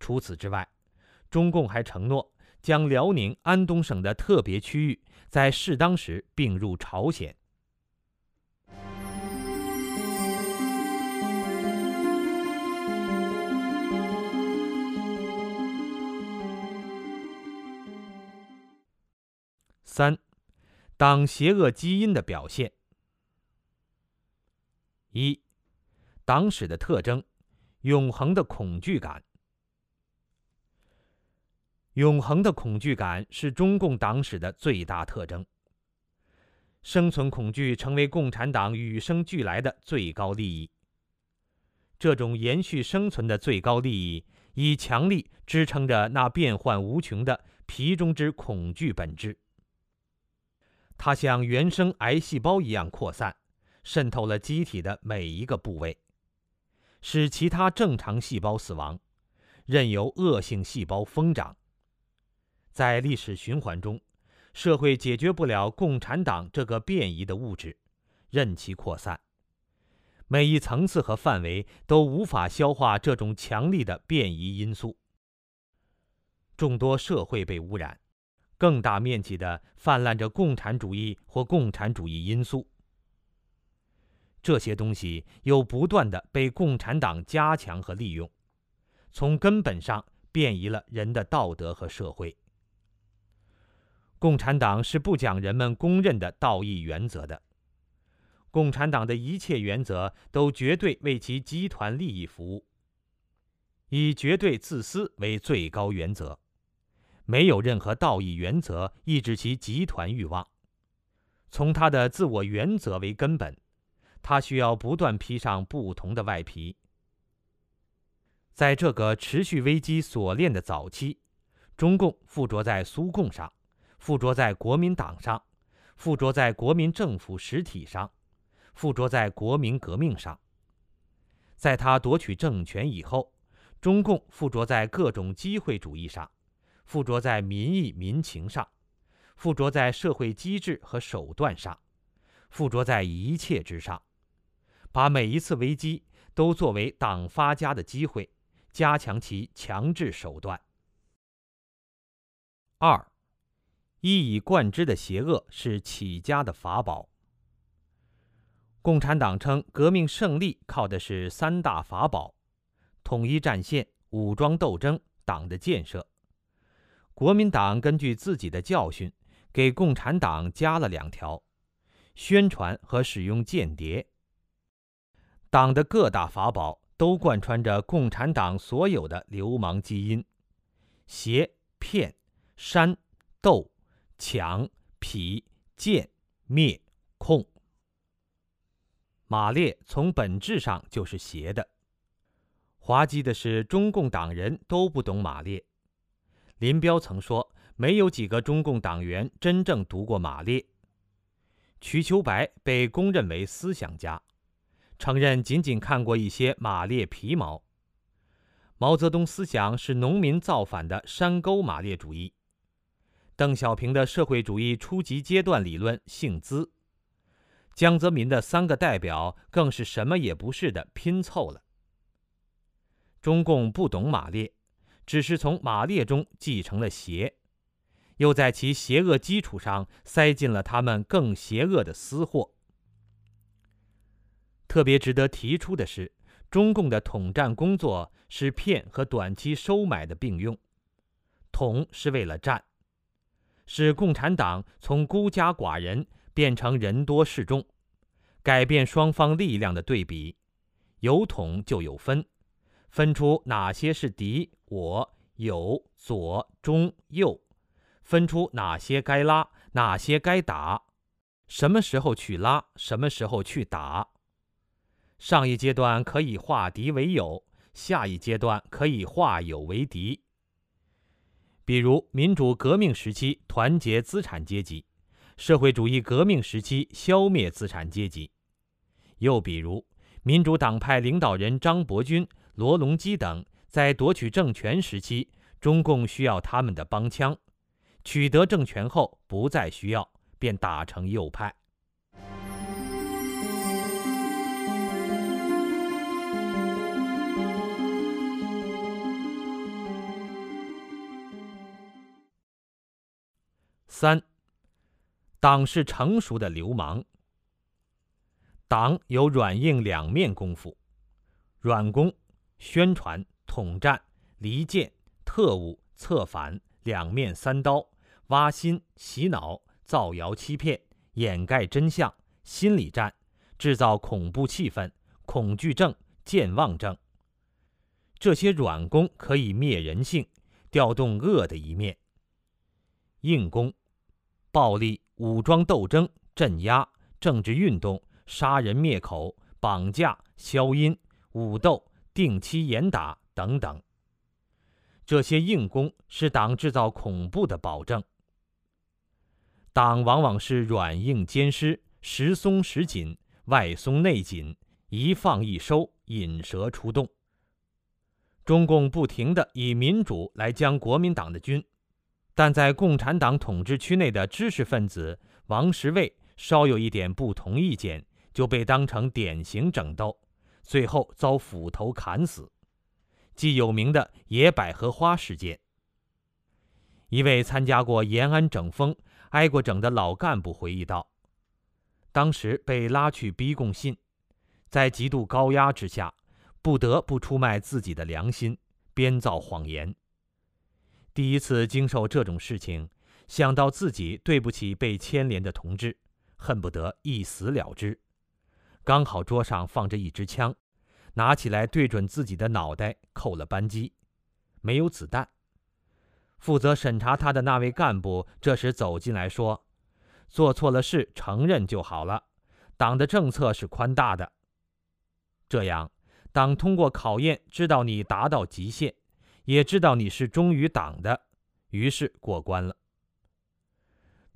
除此之外，中共还承诺将辽宁、安东省的特别区域在适当时并入朝鲜。三，党邪恶基因的表现。一，党史的特征：永恒的恐惧感。永恒的恐惧感是中共党史的最大特征。生存恐惧成为共产党与生俱来的最高利益。这种延续生存的最高利益，以强力支撑着那变幻无穷的皮中之恐惧本质。它像原生癌细胞一样扩散，渗透了机体的每一个部位，使其他正常细胞死亡，任由恶性细胞疯长。在历史循环中，社会解决不了共产党这个变异的物质，任其扩散。每一层次和范围都无法消化这种强力的变异因素。众多社会被污染，更大面积的泛滥着共产主义或共产主义因素。这些东西又不断的被共产党加强和利用，从根本上变异了人的道德和社会。共产党是不讲人们公认的道义原则的。共产党的一切原则都绝对为其集团利益服务。以绝对自私为最高原则，没有任何道义原则抑制其集团欲望。从他的自我原则为根本，他需要不断披上不同的外皮。在这个持续危机锁链的早期，中共附着在苏共上，附着在国民党上，附着在国民政府实体上，附着在国民革命上。在他夺取政权以后，中共附着在各种机会主义上，附着在民意民情上。附着在社会机制和手段上，附着在一切之上，把每一次危机都作为党发家的机会，加强其强制手段。二，一以贯之的邪恶是起家的法宝。共产党称革命胜利靠的是三大法宝：统一战线、武装斗争、党的建设。国民党根据自己的教训。给共产党加了两条：宣传和使用间谍。党的各大法宝都贯穿着共产党所有的流氓基因：邪、骗、煽、斗、强、痞、贱、灭、控。马列从本质上就是邪的。滑稽的是，中共党人都不懂马列。林彪曾说。没有几个中共党员真正读过马列。瞿秋白被公认为思想家，承认仅仅看过一些马列皮毛。毛泽东思想是农民造反的山沟马列主义。邓小平的社会主义初级阶段理论姓资。江泽民的三个代表更是什么也不是的拼凑了。中共不懂马列，只是从马列中继承了邪。又在其邪恶基础上塞进了他们更邪恶的私货。特别值得提出的是，中共的统战工作是骗和短期收买的并用，统是为了战，使共产党从孤家寡人变成人多势众，改变双方力量的对比，有统就有分，分出哪些是敌我友左中右。分出哪些该拉，哪些该打，什么时候去拉，什么时候去打。上一阶段可以化敌为友，下一阶段可以化友为敌。比如民主革命时期团结资产阶级，社会主义革命时期消灭资产阶级。又比如民主党派领导人张伯钧、罗隆基等在夺取政权时期，中共需要他们的帮腔。取得政权后不再需要，便打成右派。三，党是成熟的流氓。党有软硬两面功夫，软功宣传、统战、离间、特务、策反，两面三刀。挖心、洗脑、造谣欺骗、掩盖真相、心理战、制造恐怖气氛、恐惧症、健忘症。这些软功可以灭人性，调动恶的一面。硬功，暴力、武装斗争、镇压、政治运动、杀人灭口、绑架、消音、武斗、定期严打等等。这些硬功是党制造恐怖的保证。党往往是软硬兼施，时松时紧，外松内紧，一放一收，引蛇出洞。中共不停地以民主来将国民党的军，但在共产党统治区内的知识分子王石卫稍有一点不同意见，就被当成典型整斗，最后遭斧头砍死，即有名的野百合花事件。一位参加过延安整风。挨过整的老干部回忆道：“当时被拉去逼供信，在极度高压之下，不得不出卖自己的良心，编造谎言。第一次经受这种事情，想到自己对不起被牵连的同志，恨不得一死了之。刚好桌上放着一支枪，拿起来对准自己的脑袋扣了扳机，没有子弹。负责审查他的那位干部这时走进来说：“做错了事承认就好了，党的政策是宽大的。这样，党通过考验知道你达到极限，也知道你是忠于党的，于是过关了。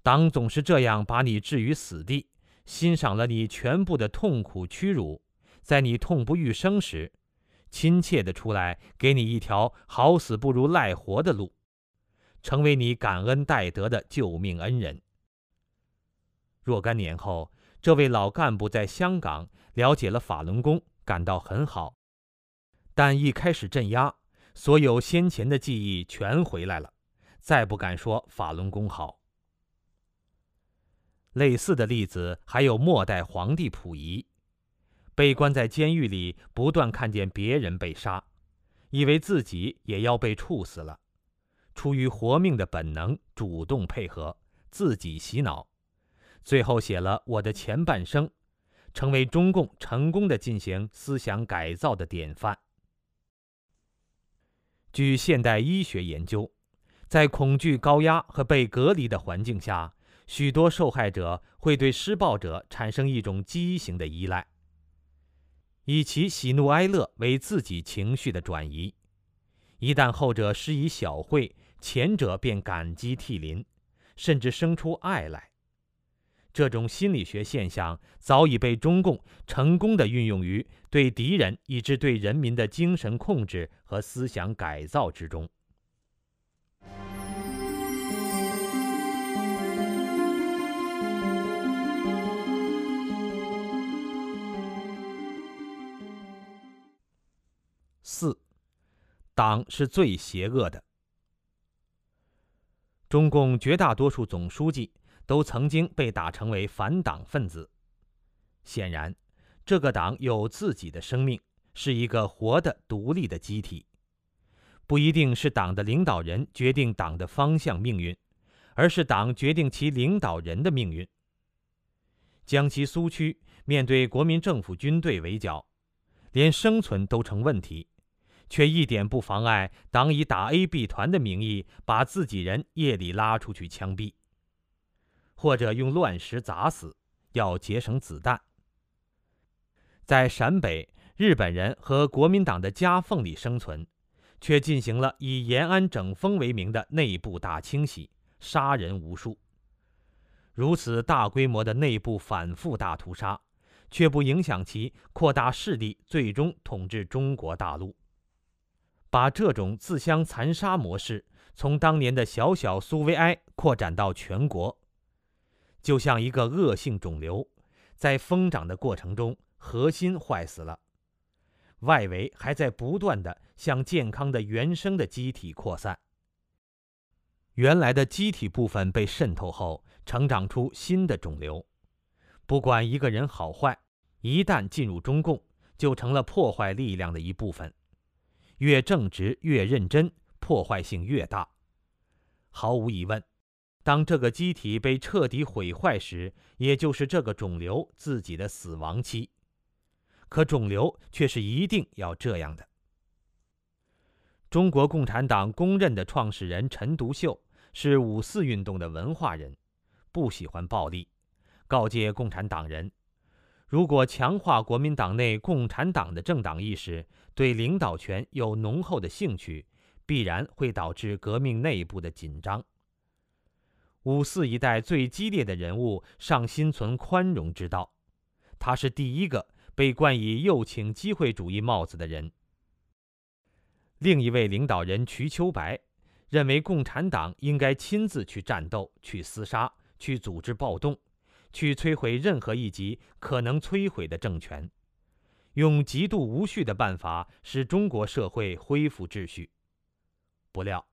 党总是这样把你置于死地，欣赏了你全部的痛苦屈辱，在你痛不欲生时，亲切的出来给你一条好死不如赖活的路。”成为你感恩戴德的救命恩人。若干年后，这位老干部在香港了解了法轮功，感到很好，但一开始镇压，所有先前的记忆全回来了，再不敢说法轮功好。类似的例子还有末代皇帝溥仪，被关在监狱里，不断看见别人被杀，以为自己也要被处死了。出于活命的本能，主动配合，自己洗脑，最后写了《我的前半生》，成为中共成功的进行思想改造的典范。据现代医学研究，在恐惧、高压和被隔离的环境下，许多受害者会对施暴者产生一种畸形的依赖，以其喜怒哀乐为自己情绪的转移。一旦后者施以小惠，前者便感激涕零，甚至生出爱来。这种心理学现象早已被中共成功的运用于对敌人以至对人民的精神控制和思想改造之中。四，党是最邪恶的。中共绝大多数总书记都曾经被打成为反党分子。显然，这个党有自己的生命，是一个活的、独立的机体。不一定是党的领导人决定党的方向命运，而是党决定其领导人的命运。江西苏区面对国民政府军队围剿，连生存都成问题。却一点不妨碍党以打 A、B 团的名义把自己人夜里拉出去枪毙，或者用乱石砸死，要节省子弹。在陕北，日本人和国民党的夹缝里生存，却进行了以延安整风为名的内部大清洗，杀人无数。如此大规模的内部反复大屠杀，却不影响其扩大势力，最终统治中国大陆。把这种自相残杀模式从当年的小小苏维埃扩展到全国，就像一个恶性肿瘤，在疯长的过程中，核心坏死了，外围还在不断的向健康的原生的机体扩散。原来的机体部分被渗透后，成长出新的肿瘤。不管一个人好坏，一旦进入中共，就成了破坏力量的一部分。越正直越认真，破坏性越大。毫无疑问，当这个机体被彻底毁坏时，也就是这个肿瘤自己的死亡期。可肿瘤却是一定要这样的。中国共产党公认的创始人陈独秀是五四运动的文化人，不喜欢暴力，告诫共产党人。如果强化国民党内共产党的政党意识，对领导权有浓厚的兴趣，必然会导致革命内部的紧张。五四一代最激烈的人物尚心存宽容之道，他是第一个被冠以右倾机会主义帽子的人。另一位领导人瞿秋白认为，共产党应该亲自去战斗、去厮杀、去组织暴动。去摧毁任何一级可能摧毁的政权，用极度无序的办法使中国社会恢复秩序。不料，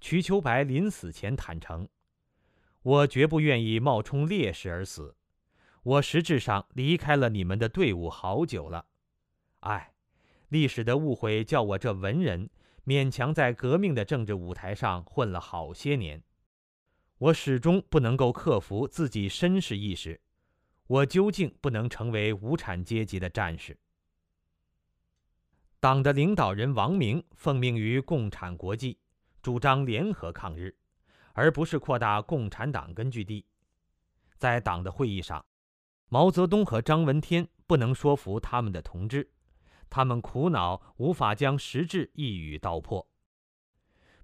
瞿秋白临死前坦诚：“我绝不愿意冒充烈士而死，我实质上离开了你们的队伍好久了。唉，历史的误会叫我这文人勉强在革命的政治舞台上混了好些年。”我始终不能够克服自己绅士意识，我究竟不能成为无产阶级的战士。党的领导人王明奉命于共产国际，主张联合抗日，而不是扩大共产党根据地。在党的会议上，毛泽东和张闻天不能说服他们的同志，他们苦恼无法将实质一语道破。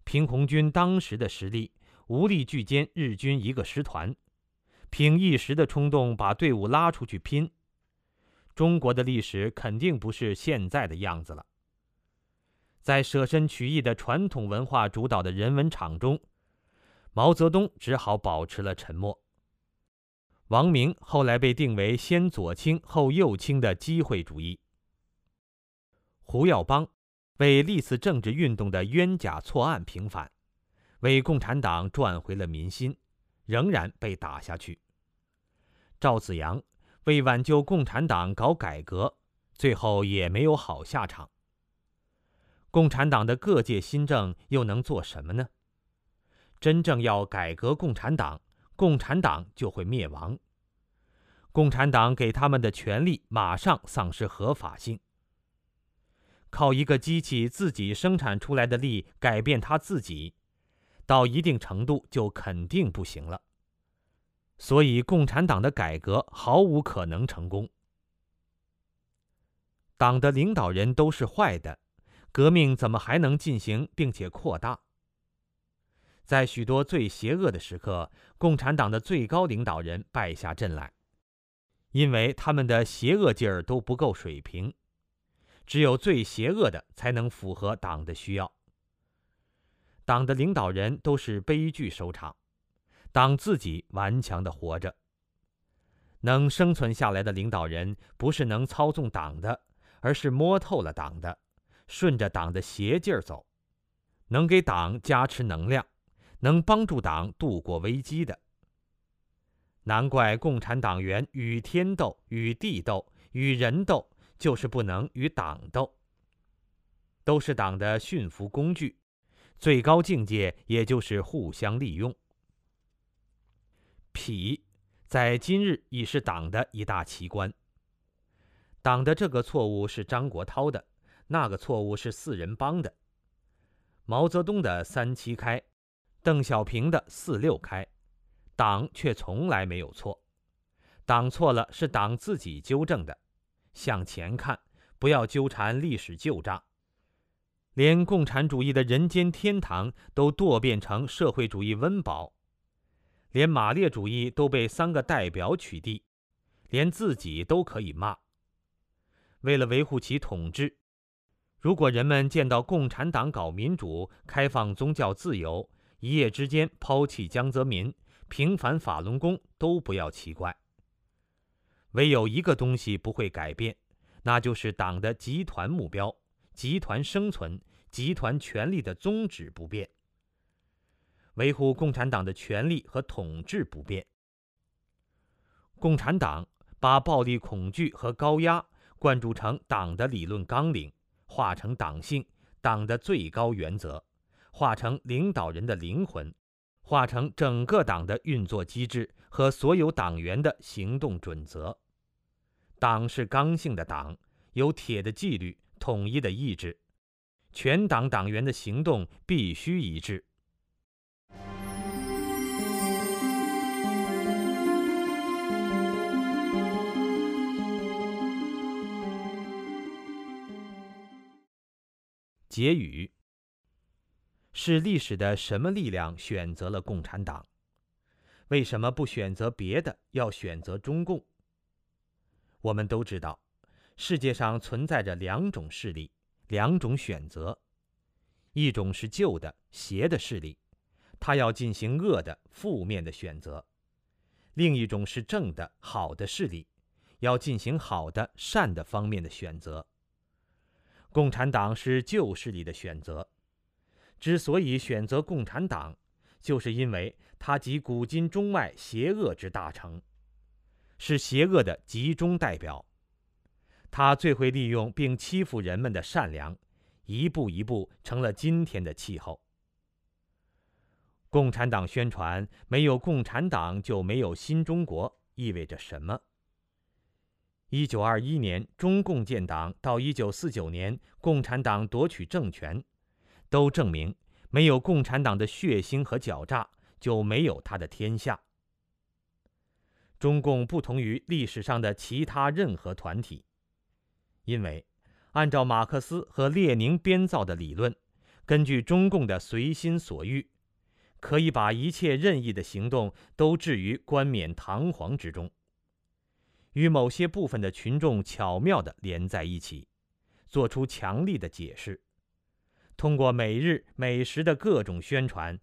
平红军当时的实力无力拒歼日军一个师团，凭一时的冲动把队伍拉出去拼。中国的历史肯定不是现在的样子了。在舍身取义的传统文化主导的人文场中，毛泽东只好保持了沉默。王明后来被定为先左倾后右倾的机会主义。胡耀邦为历次政治运动的冤假错案平反，为共产党赚回了民心，仍然被打下去。赵子阳。为挽救共产党搞改革，最后也没有好下场。共产党的各界新政又能做什么呢？真正要改革共产党，共产党就会灭亡。共产党给他们的权利马上丧失合法性。靠一个机器自己生产出来的力改变他自己，到一定程度就肯定不行了。所以，共产党的改革毫无可能成功。党的领导人都是坏的，革命怎么还能进行并且扩大？在许多最邪恶的时刻，共产党的最高领导人败下阵来，因为他们的邪恶劲儿都不够水平。只有最邪恶的才能符合党的需要。党的领导人都是悲剧收场。党自己顽强的活着。能生存下来的领导人，不是能操纵党的，而是摸透了党的，顺着党的邪劲儿走，能给党加持能量，能帮助党度过危机的。难怪共产党员与天斗、与地斗、与人斗，就是不能与党斗。都是党的驯服工具，最高境界也就是互相利用。痞，在今日已是党的一大奇观。党的这个错误是张国焘的，那个错误是四人帮的。毛泽东的三七开，邓小平的四六开，党却从来没有错。党错了是党自己纠正的。向前看，不要纠缠历史旧账。连共产主义的人间天堂都堕变成社会主义温饱。连马列主义都被三个代表取缔，连自己都可以骂。为了维护其统治，如果人们见到共产党搞民主、开放宗教自由，一夜之间抛弃江泽民、平反法轮功，都不要奇怪。唯有一个东西不会改变，那就是党的集团目标、集团生存、集团权力的宗旨不变。维护共产党的权力和统治不变。共产党把暴力、恐惧和高压灌注成党的理论纲领，化成党性、党的最高原则，化成领导人的灵魂，化成整个党的运作机制和所有党员的行动准则。党是刚性的党，有铁的纪律、统一的意志，全党党员的行动必须一致。结语：是历史的什么力量选择了共产党？为什么不选择别的，要选择中共？我们都知道，世界上存在着两种势力，两种选择：一种是旧的、邪的势力，他要进行恶的、负面的选择；另一种是正的、好的势力，要进行好的、善的方面的选择。共产党是旧势力的选择，之所以选择共产党，就是因为它集古今中外邪恶之大成，是邪恶的集中代表。它最会利用并欺负人们的善良，一步一步成了今天的气候。共产党宣传没有共产党就没有新中国，意味着什么？一九二一年中共建党到一九四九年共产党夺取政权，都证明没有共产党的血腥和狡诈，就没有他的天下。中共不同于历史上的其他任何团体，因为按照马克思和列宁编造的理论，根据中共的随心所欲，可以把一切任意的行动都置于冠冕堂皇之中，与某些部分的群众巧妙地连在一起，做出强力的解释，通过每日每时的各种宣传。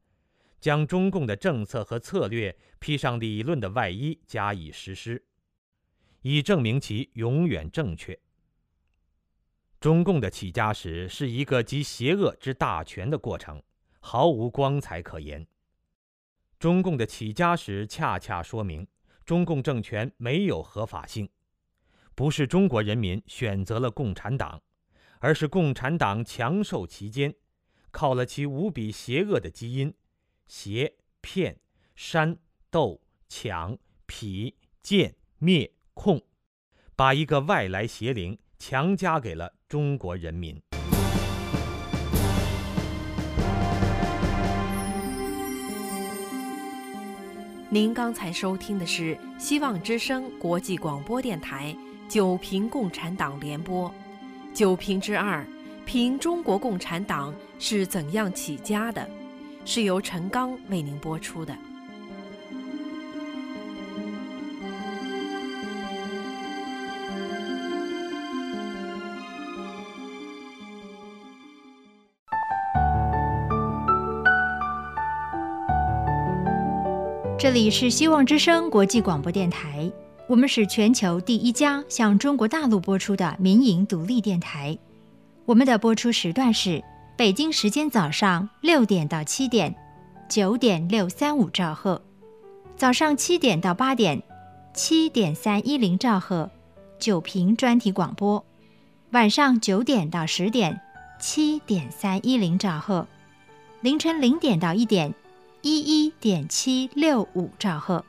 将中共的政策和策略披上理论的外衣加以实施，以证明其永远正确。中共的起家史是一个集邪恶之大全的过程，毫无光彩可言。中共的起家史恰恰说明，中共政权没有合法性，不是中国人民选择了共产党，而是共产党强受其间，靠了其无比邪恶的基因。邪骗、煽、斗、抢、痞、贱、灭、控，把一个外来邪灵强加给了中国人民。您刚才收听的是希望之声国际广播电台《九评共产党联播》，九评之二，评中国共产党是怎样起家的。是由陈刚为您播出的。这里是希望之声国际广播电台，我们是全球第一家向中国大陆播出的民营独立电台。我们的播出时段是。北京时间早上六点到七点，九点六三五兆赫；早上七点到八点，七点三一零兆赫，九频专题广播；晚上九点到十点，七点三一零兆赫；凌晨零点到一点，一一点七六五兆赫。